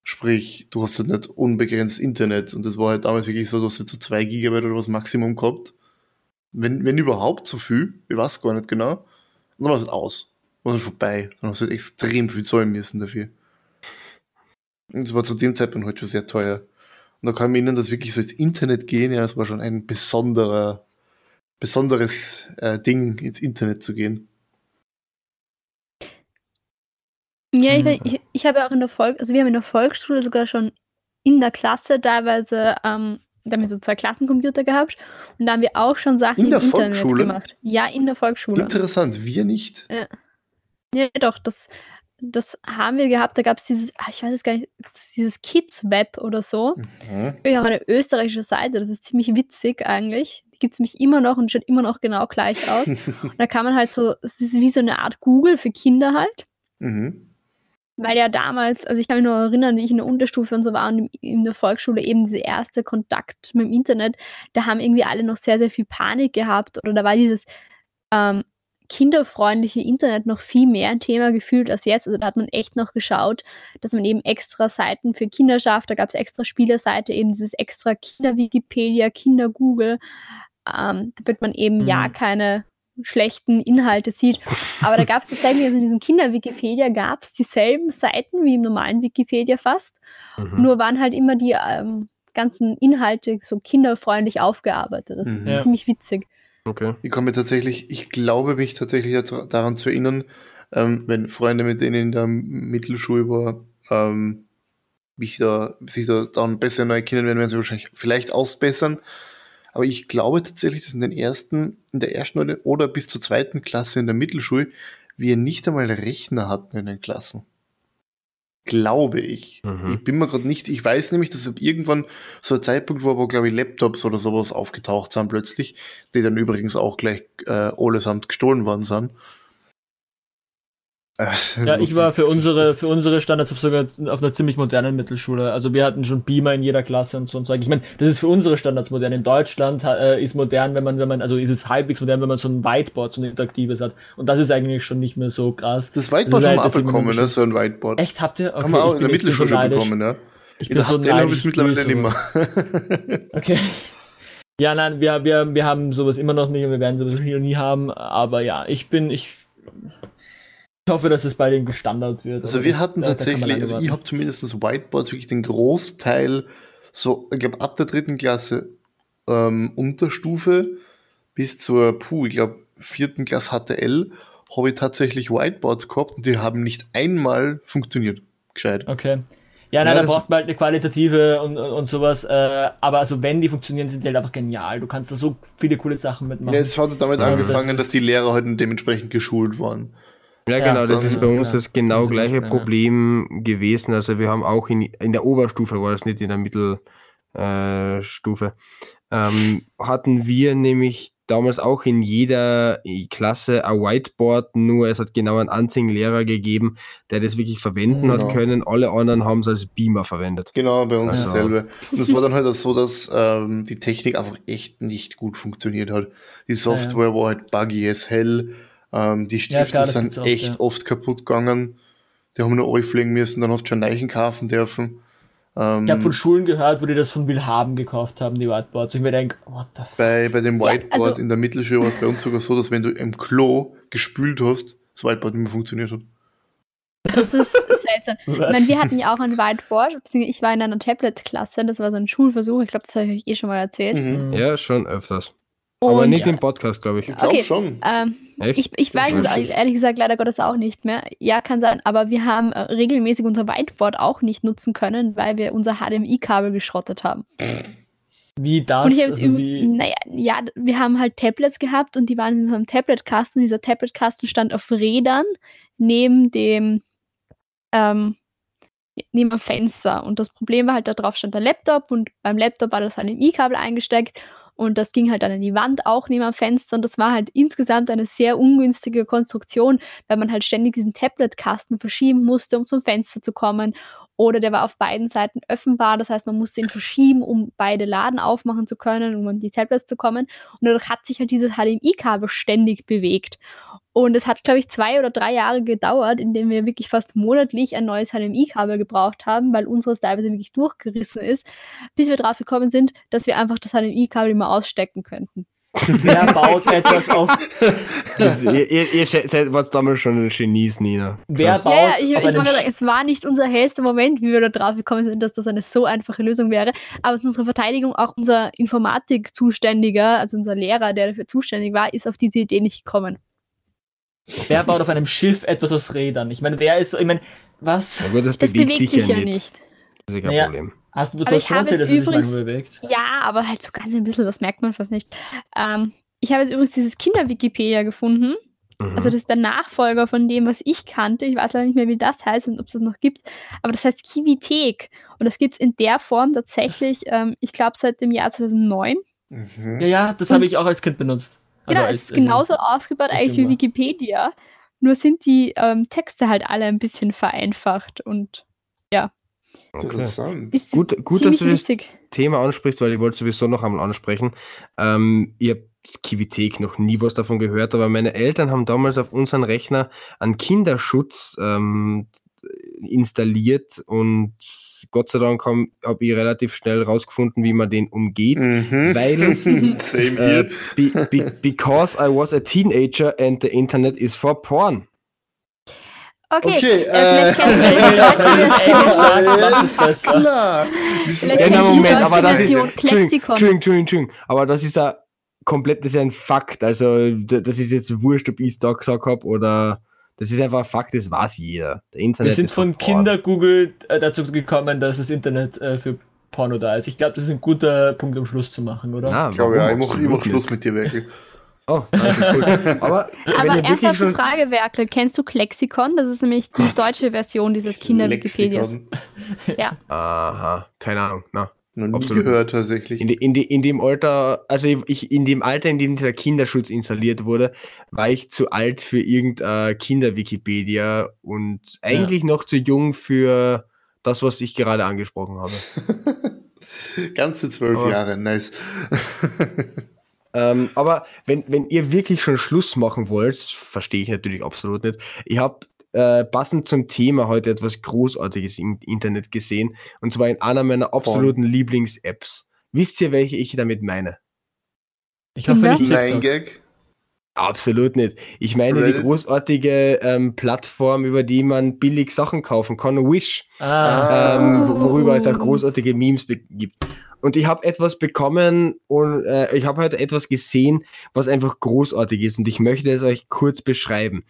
Sprich, du hast halt nicht unbegrenzt Internet. Und das war halt damals wirklich so, dass du so 2 Gigabyte oder was Maximum gehabt. Wenn, wenn überhaupt so viel, ich weiß gar nicht genau. Und dann war es halt aus. War halt vorbei. Dann hast du halt extrem viel zahlen müssen dafür. Und das war zu dem Zeitpunkt halt schon sehr teuer. Und da kann ich mich erinnern, dass wirklich so ins Internet gehen, ja, das war schon ein besonderer, besonderes äh, Ding, ins Internet zu gehen. Ja, ich, Mhm. ich, ich habe auch in der Volk, also wir haben in der Volksschule sogar schon in der Klasse teilweise, ähm, da haben wir so zwei Klassencomputer gehabt und da haben wir auch schon Sachen In im der Internet Volksschule? gemacht. Ja, in der Volksschule. Interessant, wir nicht. Ja, doch, das, das haben wir gehabt. Da gab es dieses, ah, ich weiß es gar nicht, dieses Kids-Web oder so. Mhm. Ja, eine österreichische Seite, das ist ziemlich witzig eigentlich. Die gibt es nämlich immer noch und schaut immer noch genau gleich aus. und da kann man halt so, es ist wie so eine Art Google für Kinder halt. Mhm. Weil ja damals, also ich kann mich nur erinnern, wie ich in der Unterstufe und so war und in, der Volksschule eben diese erste Kontakt mit dem Internet, da haben irgendwie alle noch sehr, sehr viel Panik gehabt oder da war dieses ähm, kinderfreundliche Internet noch viel mehr ein Thema gefühlt als jetzt. Also da hat man echt noch geschaut, dass man eben extra Seiten für Kinder schafft. Da gab es extra Spielerseite, eben dieses extra Kinder-Wikipedia, Kinder-Google. ähm, damit man eben ja keine schlechten Inhalte sieht. Aber da gab es tatsächlich, also in diesem Kinder-Wikipedia gab es dieselben Seiten wie im normalen Wikipedia fast. Mhm. Nur waren halt immer die ähm, ganzen Inhalte so kinderfreundlich aufgearbeitet. Das ist Ja. ziemlich witzig. Okay. Ich komme tatsächlich, ich glaube mich tatsächlich daran zu erinnern, ähm, wenn Freunde, mit denen in der Mittelschule war, ähm, mich da, sich da dann besser neu kennen werden, werden sie wahrscheinlich vielleicht ausbessern. Aber ich glaube tatsächlich, dass in den ersten, in der ersten oder- bis zur zweiten Klasse in der Mittelschule wir nicht einmal Rechner hatten in den Klassen. Glaube ich. Mhm. Ich bin mir gerade nicht, ich weiß nämlich, dass irgendwann so ein Zeitpunkt war, wo, glaube ich, Laptops oder sowas aufgetaucht sind plötzlich, die dann übrigens auch gleich äh, allesamt gestohlen worden sind. Äh, Ja, ich war für unsere, für unsere Standards sogar auf einer ziemlich modernen Mittelschule. Also wir hatten schon Beamer in jeder Klasse und so und so. Ich meine, das ist für unsere Standards modern. In Deutschland äh, ist modern, wenn man, wenn man, also ist es halbwegs modern, wenn man so ein Whiteboard, so ein interaktives hat. Und das ist eigentlich schon nicht mehr so krass. Das Whiteboard Das ist haben wir halt abbekommen, ne? so ein Whiteboard. Echt, habt ihr? Okay, haben wir auch ich in der bin- bin so Mittelschule neidisch. bekommen, ja. Ich In bin der so habe ich mittlerweile ich nicht mehr. Okay. Ja, nein, wir, wir, wir haben sowas immer noch nicht und wir werden sowas nie, nie haben. Aber ja, ich bin, ich, ich hoffe, dass es bald irgendwie Standard wird. Also wir das- hatten da- da kann man tatsächlich, also ich habe zumindest das Whiteboard wirklich den Großteil, so, ich glaube ab der dritten Klasse ähm, Unterstufe bis zur, puh, ich glaube vierten Klasse HTL, habe ich tatsächlich Whiteboards gehabt und die haben nicht einmal funktioniert. Gescheit. Okay. Ja, nein, Ja, da das- braucht man halt eine qualitative und, und, und sowas. Äh, aber also wenn die funktionieren, sind die halt einfach genial. Du kannst da so viele coole Sachen mitmachen. Ja, es hat damit Ja, angefangen, das dass die Lehrer heute dementsprechend geschult waren. Ja, Ja, genau, das ist bei uns das genau Das gleiche ja. Problem gewesen. Also wir haben auch in, in der Oberstufe, war das nicht in der Mittelstufe, äh, ähm, hatten wir nämlich damals auch in jeder Klasse ein Whiteboard, nur es hat genau einen einzigen Lehrer gegeben, der das wirklich verwenden Genau. hat können. Alle anderen haben es als Beamer verwendet. Genau, bei uns Also- dasselbe. Und es war dann halt auch so, dass ähm, die Technik einfach echt nicht gut funktioniert hat. Die Software war halt buggy as hell. Ähm, die Ja, Stifte klar, das sind echt ja. oft kaputt gegangen. Die haben nur fliegen müssen, dann hast du schon Neichen kaufen dürfen. Ähm, Ich habe von Schulen gehört, wo die das von Willhaben gekauft haben, die Whiteboards. Und ich mir denke, what the fuck? bei, bei dem Ja, Whiteboard also- in der Mittelschule war es bei uns sogar so, dass wenn du im Klo gespült hast, das Whiteboard nicht mehr funktioniert hat. Das ist seltsam. Ich meine, wir hatten ja auch ein Whiteboard. Ich war in einer Tablet-Klasse. Das war so ein Schulversuch. Ich glaube, das habe ich euch eh schon mal erzählt. Mhm. Ja, schon öfters. Aber Und nicht im Podcast, glaube ich. Ich glaube Okay. schon. ähm, ich, ich weiß es ehrlich gesagt leider Gottes auch nicht mehr. Ja, kann sein. Aber wir haben äh, regelmäßig unser Whiteboard auch nicht nutzen können, weil wir unser HDMI-Kabel geschrottet haben. Wie das? Und ich also wie, naja, ja, wir haben halt Tablets gehabt und die waren in so einem Tabletkasten. Dieser Tabletkasten stand auf Rädern neben dem ähm, neben dem Fenster. Und das Problem war halt, da drauf stand der Laptop und beim Laptop war das HDMI-Kabel eingesteckt und das ging halt dann in die Wand auch neben dem Fenster. Und das war halt insgesamt eine sehr ungünstige Konstruktion, weil man halt ständig diesen Tabletkasten verschieben musste, um zum Fenster zu kommen oder der war auf beiden Seiten öffnbar. Das heißt, man musste ihn verschieben, um beide Laden aufmachen zu können, um an die Tablets zu kommen. Und dadurch hat sich halt dieses HDMI-Kabel ständig bewegt. Und es hat, glaube ich, zwei oder drei Jahre gedauert, in denen wir wirklich fast monatlich ein neues HDMI-Kabel gebraucht haben, weil unseres teilweise wirklich durchgerissen ist, bis wir drauf gekommen sind, dass wir einfach das HDMI-Kabel immer ausstecken könnten. Wer baut etwas auf, Das, ihr, ihr, ihr seid wart damals schon ein Genies, Nina. wer Krass. baut Ja, ja, ich, ich auf wollte einem sagen, es war nicht unser hellster Moment, wie wir da drauf gekommen sind, dass das eine so einfache Lösung wäre. Aber zu unserer Verteidigung auch unser Informatik-Zuständiger, also unser Lehrer, der dafür zuständig war, ist auf diese Idee nicht gekommen. Wer baut auf einem Schiff etwas aus Rädern? Ich meine, wer ist so, ich meine, was? Aber das Das bewegt, bewegt sich sich ja ja nicht. nicht. Das ist ja kein Naja. Problem. Hast du, habe erzählt, dass jetzt es sich übrigens- bewegt? Ja, aber halt so ganz ein bisschen, das merkt man fast nicht. Ähm, ich habe jetzt übrigens dieses Kinder-Wikipedia gefunden. Mhm. Also das ist der Nachfolger von dem, was ich kannte. Ich weiß leider nicht mehr, wie das heißt und ob es das noch gibt. Aber das heißt Kiwitek. Und das gibt es in der Form tatsächlich, ähm, ich glaube, seit dem Jahr 2009. Mhm. Ja, ja, das habe ich auch als Kind benutzt. Also genau, als, es ist also- genauso aufgebaut als eigentlich wie. Wikipedia. Nur sind die ähm, Texte halt alle ein bisschen vereinfacht und okay. Interessant. ist Gut, gut dass du das witzig. Thema ansprichst, weil ich wollte sowieso noch einmal ansprechen. Ähm, ich habe Kivitek noch nie was davon gehört, aber meine Eltern haben damals auf unseren Rechner einen Kinderschutz ähm, installiert und Gott sei Dank habe hab ich relativ schnell rausgefunden, wie man den umgeht. Mhm. Weil Same äh, here. be, be, because I was a teenager and the internet is for porn. Okay, Okay, äh, vielleicht äh, klar. Vielleicht Ja, ihr die Moment, aber das ist. Entschuldigung. Entschuldigung, Entschuldigung. Aber das ist ja komplett, das ist ein Fakt. Also, das ist jetzt wurscht, ob ich es da gesagt habe oder. Das ist einfach ein Fakt, das weiß jeder. Der Internet Wir sind ist von. Kinder-Google äh, dazu gekommen, dass das Internet äh, für Porno da ist. Ich glaube, das ist ein guter Punkt, um Schluss zu machen, oder? Na, Ich glaube, ja, ich mach, ich Absolut mach Schluss mit dir, wirklich. Oh, also cool. Aber, Aber ernsthafte schon. Frage, Werkel, kennst du Klexikon? Das ist nämlich die deutsche Version dieses Kinder-Wikipedias. Ja. Aha, keine Ahnung. Na. Noch nie Absolut. gehört, tatsächlich. In, de, in, de, in dem Alter, also ich, in dem Alter, in dem dieser Kinderschutz installiert wurde, war ich zu alt für irgendein Kinder-Wikipedia und eigentlich noch zu jung für das, was ich gerade angesprochen habe. Ganze zwölf Aber- Jahre, nice. ähm, aber wenn, wenn ihr wirklich schon Schluss machen wollt, verstehe ich natürlich absolut nicht. Ich habe äh, passend zum Thema heute etwas Großartiges im Internet gesehen und zwar in einer meiner absoluten Lieblings-Apps. Wisst ihr, welche ich damit meine? Ich hoffe nicht Nein. Gag. Absolut nicht. Ich meine die Reddit? großartige ähm, Plattform, über die man billig Sachen kaufen kann, Wish, Ah, ähm, worüber es auch großartige Memes gibt. Und ich habe etwas bekommen und äh, ich habe heute etwas gesehen, was einfach großartig ist und ich möchte es euch kurz beschreiben.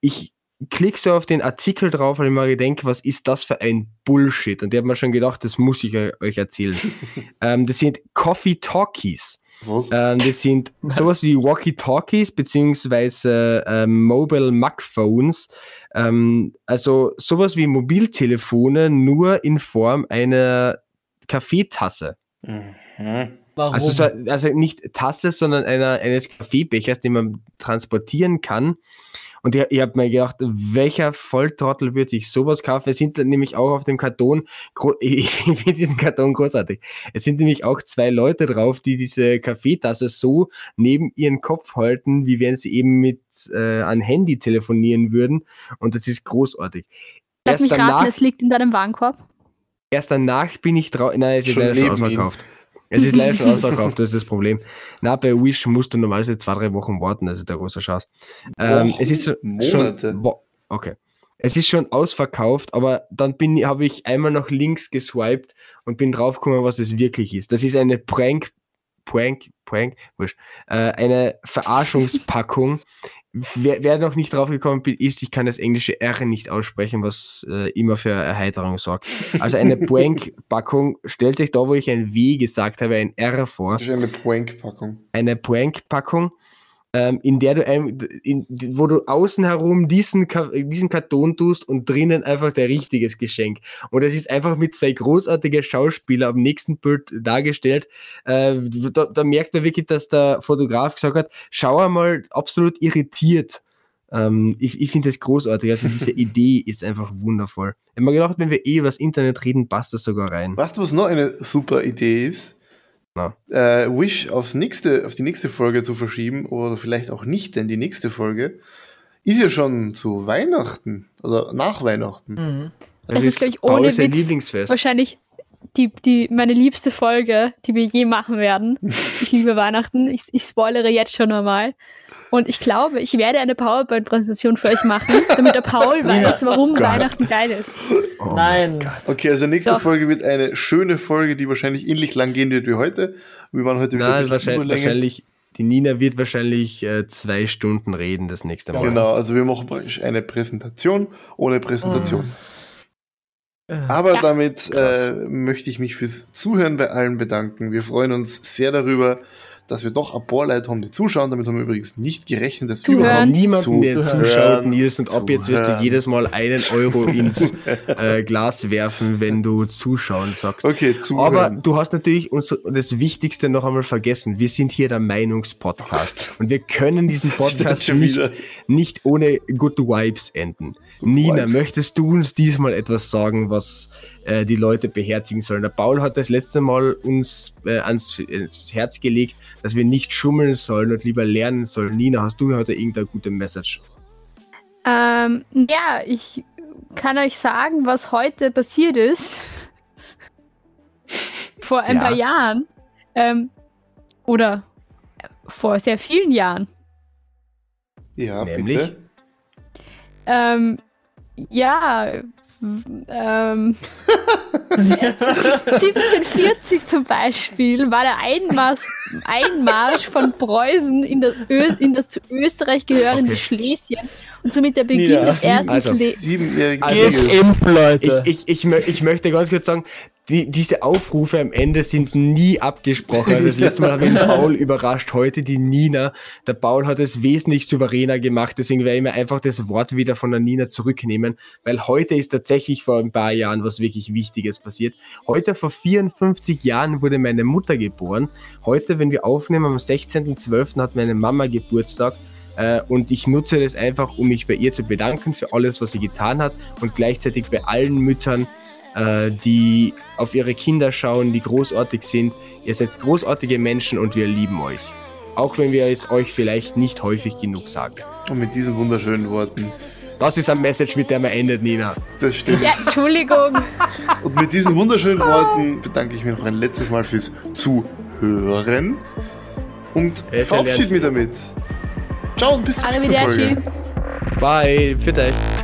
Ich klicke so auf den Artikel drauf, weil ich mir denke, was ist das für ein Bullshit? Und ich habe mir schon gedacht, das muss ich eu- euch erzählen. ähm, das sind Coffee Talkies. Ähm, das sind Was? sowas wie Walkie-Talkies beziehungsweise ähm, Mobile Mac-Phones. Ähm, also sowas wie Mobiltelefone, nur in Form einer Kaffeetasse. Mhm. warum? Also, so, also nicht Tasse, sondern einer, eines Kaffeebechers, den man transportieren kann. Und ich, ich habe mir gedacht, welcher Volltrottel würde sich sowas kaufen? Es sind nämlich auch auf dem Karton, ich finde diesen Karton großartig. Es sind nämlich auch zwei Leute drauf, die diese Kaffeetasse so neben ihren Kopf halten, wie wenn sie eben mit äh, ein Handy telefonieren würden. Und das ist großartig. Lass mich danach, raten, es liegt in deinem Warenkorb. Erst danach bin ich drauf. Nein, es ist Schon leider schon ausverkauft. Es ist leider schon ausverkauft, das ist das Problem. Na, bei Wish musst du normalerweise zwei, drei Wochen warten, das ist der große Schatz. Ähm, Wochen? es ist schon- Monate? Schon, okay. Es ist schon ausverkauft, aber dann bin habe ich einmal nach links geswiped und bin draufgekommen, was es wirklich ist. Das ist eine Prank, Prank, Prank, wurscht, äh, eine Verarschungspackung. Wer, wer noch nicht draufgekommen bin- ist, ich kann das englische R nicht aussprechen, was äh, immer für Erheiterung sorgt. Also eine Prank-Packung, stellt euch da, wo ich ein W gesagt habe, ein R vor Das ist eine Prank-Packung. eine Prank-Packung, ähm, in der du, ein, in, wo du außen herum diesen, diesen Karton tust und drinnen einfach der richtiges Geschenk. Und es ist einfach mit zwei großartigen Schauspielern am nächsten Bild dargestellt. Äh, da, da merkt man wirklich, dass der Fotograf gesagt hat, schau einmal absolut irritiert. Ähm, ich ich finde das großartig. Also diese Idee ist einfach wundervoll. Ich habe mir gedacht, wenn wir eh über das Internet reden, passt das sogar rein. Weißt du, was noch eine super Idee ist? Na. Äh, Wish aufs nächste, auf die nächste Folge zu verschieben oder vielleicht auch nicht, denn die nächste Folge ist ja schon zu Weihnachten oder nach Weihnachten. Mhm. Also ist, glaub ich, ohne Witz Lieblingsfest. Wahrscheinlich die, die, meine liebste Folge, die wir je machen werden. Ich liebe Weihnachten. Ich, ich spoilere jetzt schon einmal. Und ich glaube, ich werde eine PowerPoint-Präsentation für euch machen, damit der Paul weiß, warum Gott. Weihnachten geil ist. Oh Nein. Okay, also nächste Doch. Folge wird eine schöne Folge, die wahrscheinlich ähnlich lang gehen wird wie heute. Wir waren heute wieder Nein, ein bisschen wahrscheinlich, die Nina wird wahrscheinlich äh, zwei Stunden reden das nächste Mal. Genau, also wir machen praktisch eine Präsentation ohne Präsentation. Äh, Aber Ja. damit äh, möchte ich mich fürs Zuhören bei allen bedanken. Wir freuen uns sehr darüber, dass wir doch ein paar Leute haben, die zuschauen. Damit haben wir übrigens nicht gerechnet, dass. Wir haben überhaupt niemanden, der zuhören. zuschaut, Nils, und ab jetzt wirst du jedes Mal einen Euro ins äh, Glas werfen, wenn du zuschauen sagst. Okay, Aber zuhören. du hast natürlich uns das Wichtigste noch einmal vergessen. Wir sind hier der Meinungspodcast. Und wir können diesen Podcast nicht, nicht ohne Good Vibes enden. Nina, Vibes. möchtest du uns diesmal etwas sagen, was äh, die Leute beherzigen sollen? Der Paul hat das letzte Mal uns äh, ans, ans Herz gelegt, dass wir nicht schummeln sollen und lieber lernen sollen. Nina, hast du heute irgendeine gute Message? Ähm, ja, ich kann euch sagen, was heute passiert ist. vor ein Ja. paar Jahren, ähm, oder äh, vor sehr vielen Jahren, Ja, Nämlich? bitte. ähm, ja, ähm, 1740 zum Beispiel war der Einmarsch, Einmarsch von Preußen in das, Ö in das zu Österreich gehörende Okay. Schlesien und somit der Beginn Nieder. des ersten Also, Also, Geht's impfen, Leute. Ich, ich, ich, ich möchte ganz kurz sagen, die, diese Aufrufe am Ende sind nie abgesprochen. Also das letzte Mal hat mich Paul überrascht, heute die Nina. Der Paul hat es wesentlich souveräner gemacht, deswegen werde ich mir einfach das Wort wieder von der Nina zurücknehmen, weil heute ist tatsächlich vor ein paar Jahren was wirklich Wichtiges passiert. Heute vor 54 Jahren wurde meine Mutter geboren. Heute, wenn wir aufnehmen, am 16.12. hat meine Mama Geburtstag. Äh, und ich nutze das einfach, um mich bei ihr zu bedanken für alles, was sie getan hat und gleichzeitig bei allen Müttern, äh, die auf ihre Kinder schauen, die großartig sind. Ihr seid großartige Menschen und wir lieben euch. Auch wenn wir es euch vielleicht nicht häufig genug sagen. Und mit diesen wunderschönen Worten. Das ist ein Message, mit der man endet, Nina. Das stimmt. Ja, Entschuldigung. Und mit diesen wunderschönen Worten bedanke ich mich noch ein letztes Mal fürs Zuhören und verabschiede mich damit. Ciao und bis zur nächsten. Folge. Bye, für euch.